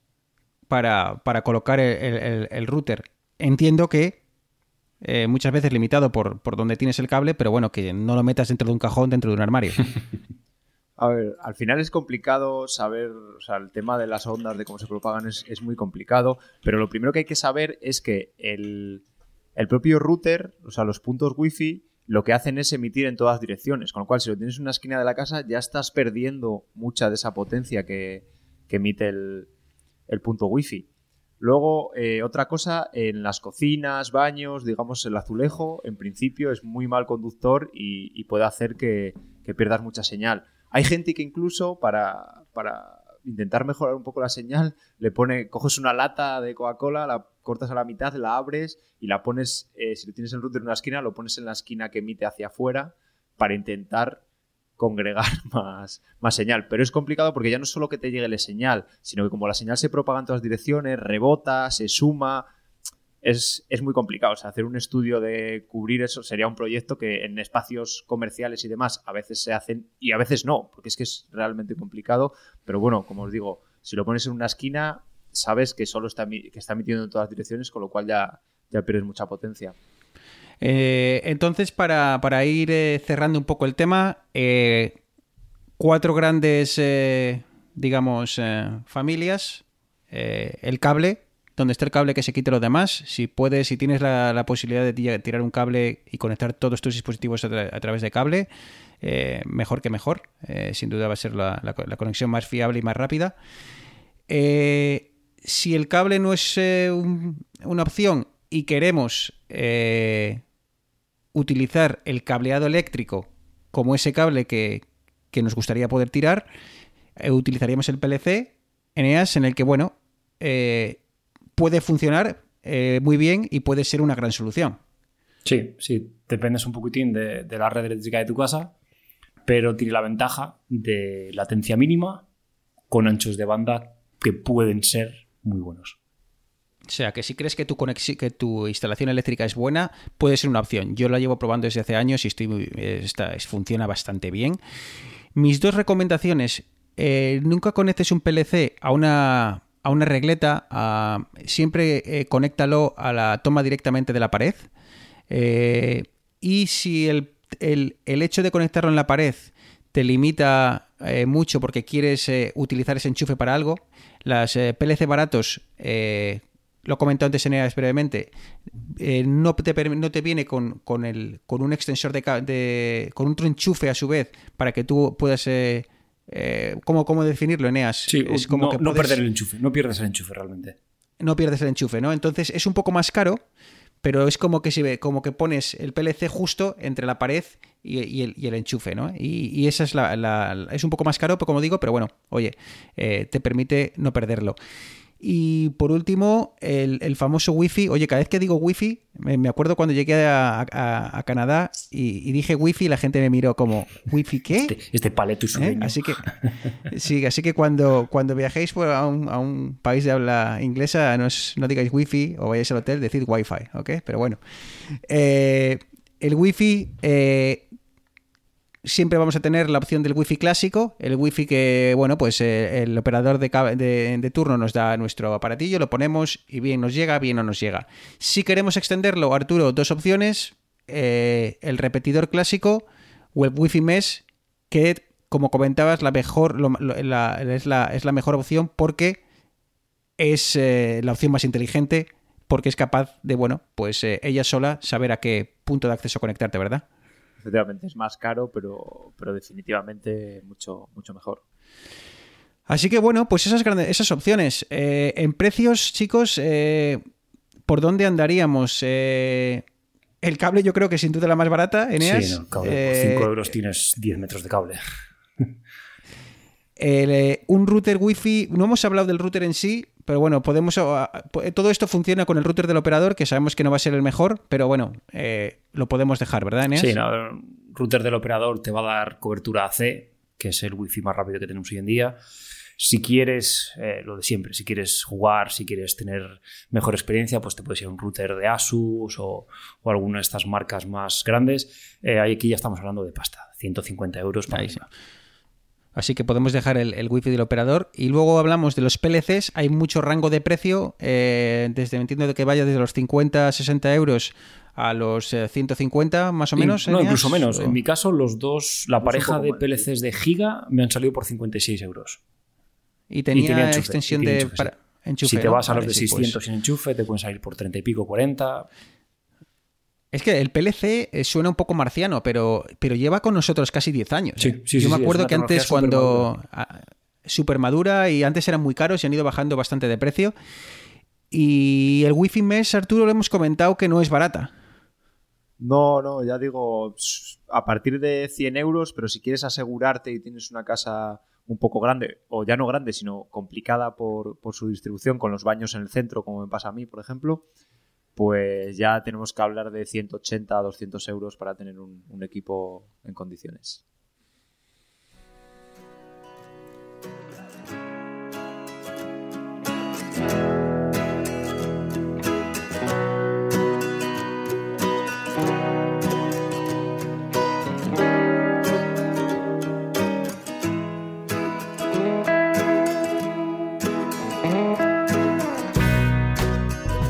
para, para colocar el, router. Entiendo que eh, muchas veces limitado por, por donde tienes el cable, pero bueno, que no lo metas dentro de un cajón, dentro de un armario. A ver, al final es complicado saber, o sea, el tema de las ondas, de cómo se propagan, es, muy complicado, pero lo primero que hay que saber es que el, el propio router, o sea, los puntos wifi, lo que hacen es emitir en todas direcciones, con lo cual si lo tienes en una esquina de la casa ya estás perdiendo mucha de esa potencia que, emite el, el, punto wifi. Luego, eh, otra cosa, en las cocinas, baños, digamos, el azulejo, en principio es muy mal conductor y, puede hacer que, pierdas mucha señal. Hay gente que incluso para, para intentar mejorar un poco la señal, le pone, coges una lata de Coca-Cola, la cortas a la mitad, la abres y la pones, eh, si lo tienes el router en una esquina, lo pones en la esquina que emite hacia afuera para intentar congregar más, más señal. Pero es complicado porque ya no es solo que te llegue la señal, sino que como la señal se propaga en todas direcciones, rebota, se suma, es, es, muy complicado. Hacer un estudio de cubrir eso sería un proyecto que en espacios comerciales y demás a veces se hacen y a veces no, porque es que es realmente complicado. Pero bueno, como os digo, si lo pones en una esquina, sabes que solo está, que está emitiendo en todas direcciones, con lo cual ya, ya pierdes mucha potencia. Eh, entonces, para, para ir eh, cerrando un poco el tema, eh, cuatro grandes, digamos, familias. el cable, donde está el cable que se quite lo demás. Si puedes, si tienes la, posibilidad de tirar un cable y conectar todos tus dispositivos a, tra a través de cable, eh, mejor que mejor. Eh, sin duda va a ser la, conexión más fiable y más rápida. Eh, si el cable no es un, una opción y queremos utilizar el cableado eléctrico como ese cable que, que nos gustaría poder tirar, utilizaríamos el PLC Eneas en el que, bueno, puede funcionar eh, muy bien y puede ser una gran solución. Sí, sí, dependes un poquitín de, de, la red eléctrica de tu casa, pero tiene la ventaja de latencia mínima con anchos de banda que pueden ser muy buenos. O sea, que si crees que tu, que tu instalación eléctrica es buena, puede ser una opción. Yo la llevo probando desde hace años y estoy muy, está, funciona bastante bien. Mis dos recomendaciones, eh, nunca conectes un PLC a una a una regleta, siempre eh, conéctalo a la toma directamente de la pared. Eh, y si el, el, el, hecho de conectarlo en la pared te limita eh, mucho porque quieres utilizar ese enchufe para algo, las PLC baratos, lo comentado antes en ellas brevemente, no te, no, te, viene con, con, el, con un extensor de, de, con un enchufe a su vez para que tú puedas eh, ¿cómo, ¿cómo, definirlo, Eneas? Sí, es como no, que puedes... no perder el enchufe, no pierdes el enchufe realmente. No pierdes el enchufe, ¿no? Entonces es un poco más caro, pero es como que si ve, como que pones el PLC justo entre la pared y, y, el, y el, enchufe, ¿no? Y, y esa es la, la, es un poco más caro, como digo, pero bueno, oye, eh, te permite no perderlo. Y por último, el, el, famoso Wi-Fi. Oye, cada vez que digo Wi-Fi, me, me acuerdo cuando llegué a, a, a Canadá y, y, dije Wi-Fi, la gente me miró como, ¿Wi-Fi qué? Este, este paleto ¿Eh? Así que, sí, así que cuando, cuando viajéis pues, a, un, a un país de habla inglesa, no, es, no digáis Wi-Fi o vayáis al hotel, decid Wi-Fi, ¿ok? Pero bueno. Eh, el Wi-Fi eh, siempre vamos a tener la opción del wifi clásico, el wifi que, bueno, pues eh, el operador de, de, turno nos da nuestro aparatillo, lo ponemos y bien nos llega, bien no nos llega. Si queremos extenderlo, Arturo, dos opciones. eh, el repetidor clásico o el Wi-Fi Mesh, que como comentabas, la mejor, es, la, mejor opción porque es eh, la opción más inteligente, porque es capaz de, bueno, pues ella sola saber a qué punto de acceso conectarte, ¿verdad? Efectivamente, es más caro, pero, pero definitivamente mucho, mucho mejor. Así que bueno, pues esas grandes, esas opciones. Eh, en precios, chicos, eh, ¿por dónde andaríamos? Eh, el cable yo creo que sin duda la más barata, Eneas. Sí, no, cable, Eh, por 5 euros tienes 10 metros de cable. el, eh, un router wifi, no hemos hablado del router en sí, pero bueno, podemos po- todo esto funciona con el router del operador, que sabemos que no va a ser el mejor, pero bueno, eh, lo podemos dejar, ¿verdad, Eneas? Sí, no, el router del operador te va a dar cobertura AC, que es el wifi más rápido que tenemos hoy en día. Si quieres, eh, lo de siempre, si quieres jugar, si quieres tener mejor experiencia, pues te puedes ir a un router de Asus o, o alguna de estas marcas más grandes. Eh, aquí ya estamos hablando de pasta, 150 euros para. Así que podemos dejar el, el wifi del operador. Y luego hablamos de los PLCs. Hay mucho rango de precio. eh, desde entiendo de que vaya desde los 50, 60 euros a los eh, 150, más o menos. no, incluso menos. o- En mi caso, los dos, la pareja de más, PLCs de Giga me han salido por 56 euros. Y tenía, tenía enchufe, extensión y de enchufe, para- sí. enchufe, si te ¿no? vas a los Vale, de sí, pues. 600 sin enchufe, te pueden salir por 30 y pico, 40. Es que el PLC eh, suena un poco marciano, pero, pero lleva con nosotros casi 10 años. Sí, ¿eh? sí, Yo sí, me acuerdo que antes cuando... Super madura y antes eran muy caros y han ido bajando bastante de precio. Y el Wi-Fi Mesh, Arturo, lo hemos comentado que no es barata. No, no, ya digo, a partir de 100 euros, pero si quieres asegurarte y tienes una casa un poco grande, o ya no grande, sino complicada por, por su distribución, con los baños en el centro, como me pasa a mí, por ejemplo, pues ya tenemos que hablar de 180 a 200 euros para tener un, equipo en condiciones.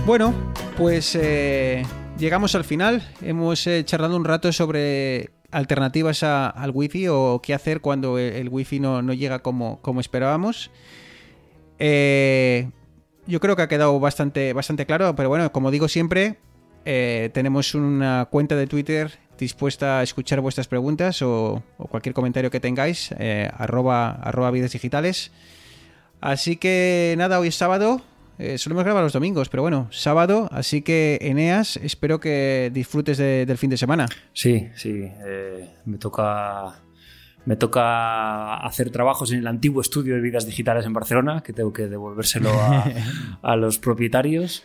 Bueno, pues eh, llegamos al final. Hemos eh, charlado un rato sobre alternativas a- al wifi o qué hacer cuando el, el wifi no, llega como, como esperábamos. Eh, yo creo que ha quedado bastante, bastante claro, pero bueno, como digo siempre, tenemos una cuenta de Twitter dispuesta a escuchar vuestras preguntas o, cualquier comentario que tengáis, arroba, arroba vidas digitales. Así que nada, hoy es sábado. Eh, solemos grabar los domingos, pero bueno, sábado. Así que Eneas, espero que disfrutes de- del fin de semana. Sí, sí. eh, me toca. Me toca hacer trabajos en el antiguo estudio de vidas digitales en Barcelona, que tengo que devolvérselo a, a los propietarios.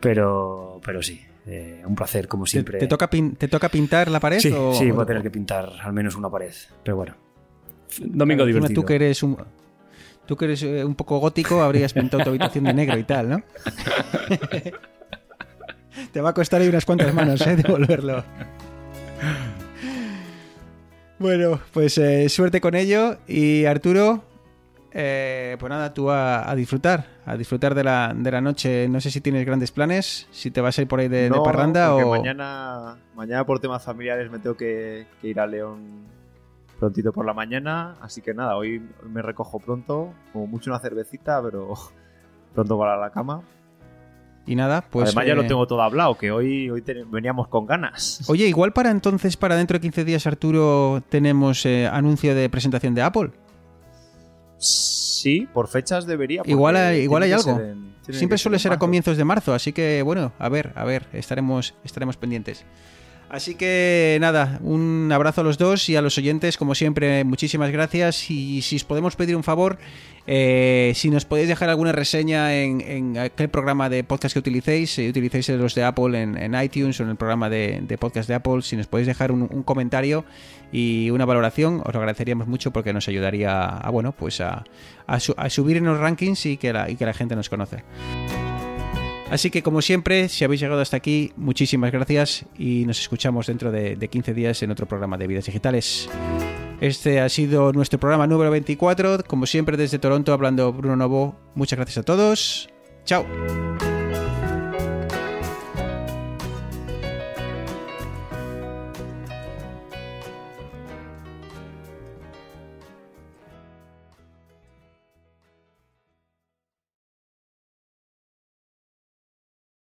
Pero, pero sí, eh, un placer, como ¿Te, siempre. te toca pin- ¿Te toca pintar la pared? Sí, o- sí, voy a tener que pintar al menos una pared. Pero bueno. Domingo divertido. Tú que eres un, tú que eres eh, un poco gótico, habrías pintado tu habitación de negro y tal, ¿no? Te va a costar ahí unas cuantas manos, ¿eh? Devolverlo. Bueno, pues eh, suerte con ello. Y Arturo, eh, pues nada, tú a, a disfrutar, a disfrutar de la, de la noche. No sé si tienes grandes planes, si te vas a ir por ahí de, parranda porque o... mañana, mañana por temas familiares me tengo que, que ir a León prontito por la mañana, así que nada, hoy me recojo pronto, como mucho una cervecita, pero pronto para la cama. Y nada, pues... Además ya eh, lo tengo todo hablado, que hoy, hoy ten- veníamos con ganas. Oye, igual para entonces, para dentro de 15 días, Arturo, tenemos eh, anuncio de presentación de Apple. Sí, por fechas debería. Igual hay- igual hay algo. en- Siempre suele ser a comienzos de marzo, así que bueno, a ver, a ver, estaremos, estaremos pendientes. Así que nada, un abrazo a los dos y a los oyentes, como siempre, muchísimas gracias. Y si os podemos pedir un favor, eh, si nos podéis dejar alguna reseña en, en aquel programa de podcast que utilicéis, si utilicéis los de Apple en, iTunes o en el programa de, de podcast de Apple, si nos podéis dejar un, comentario y una valoración, os lo agradeceríamos mucho porque nos ayudaría a, bueno, pues a subir en los rankings y que la, y que la gente nos conoce. Así que como siempre, si habéis llegado hasta aquí, muchísimas gracias y nos escuchamos dentro de, de 15 días en otro programa de Vidas Digitales. Este ha sido nuestro programa número 24, como siempre desde Toronto hablando Bruno Novo. Muchas gracias a todos. Chao.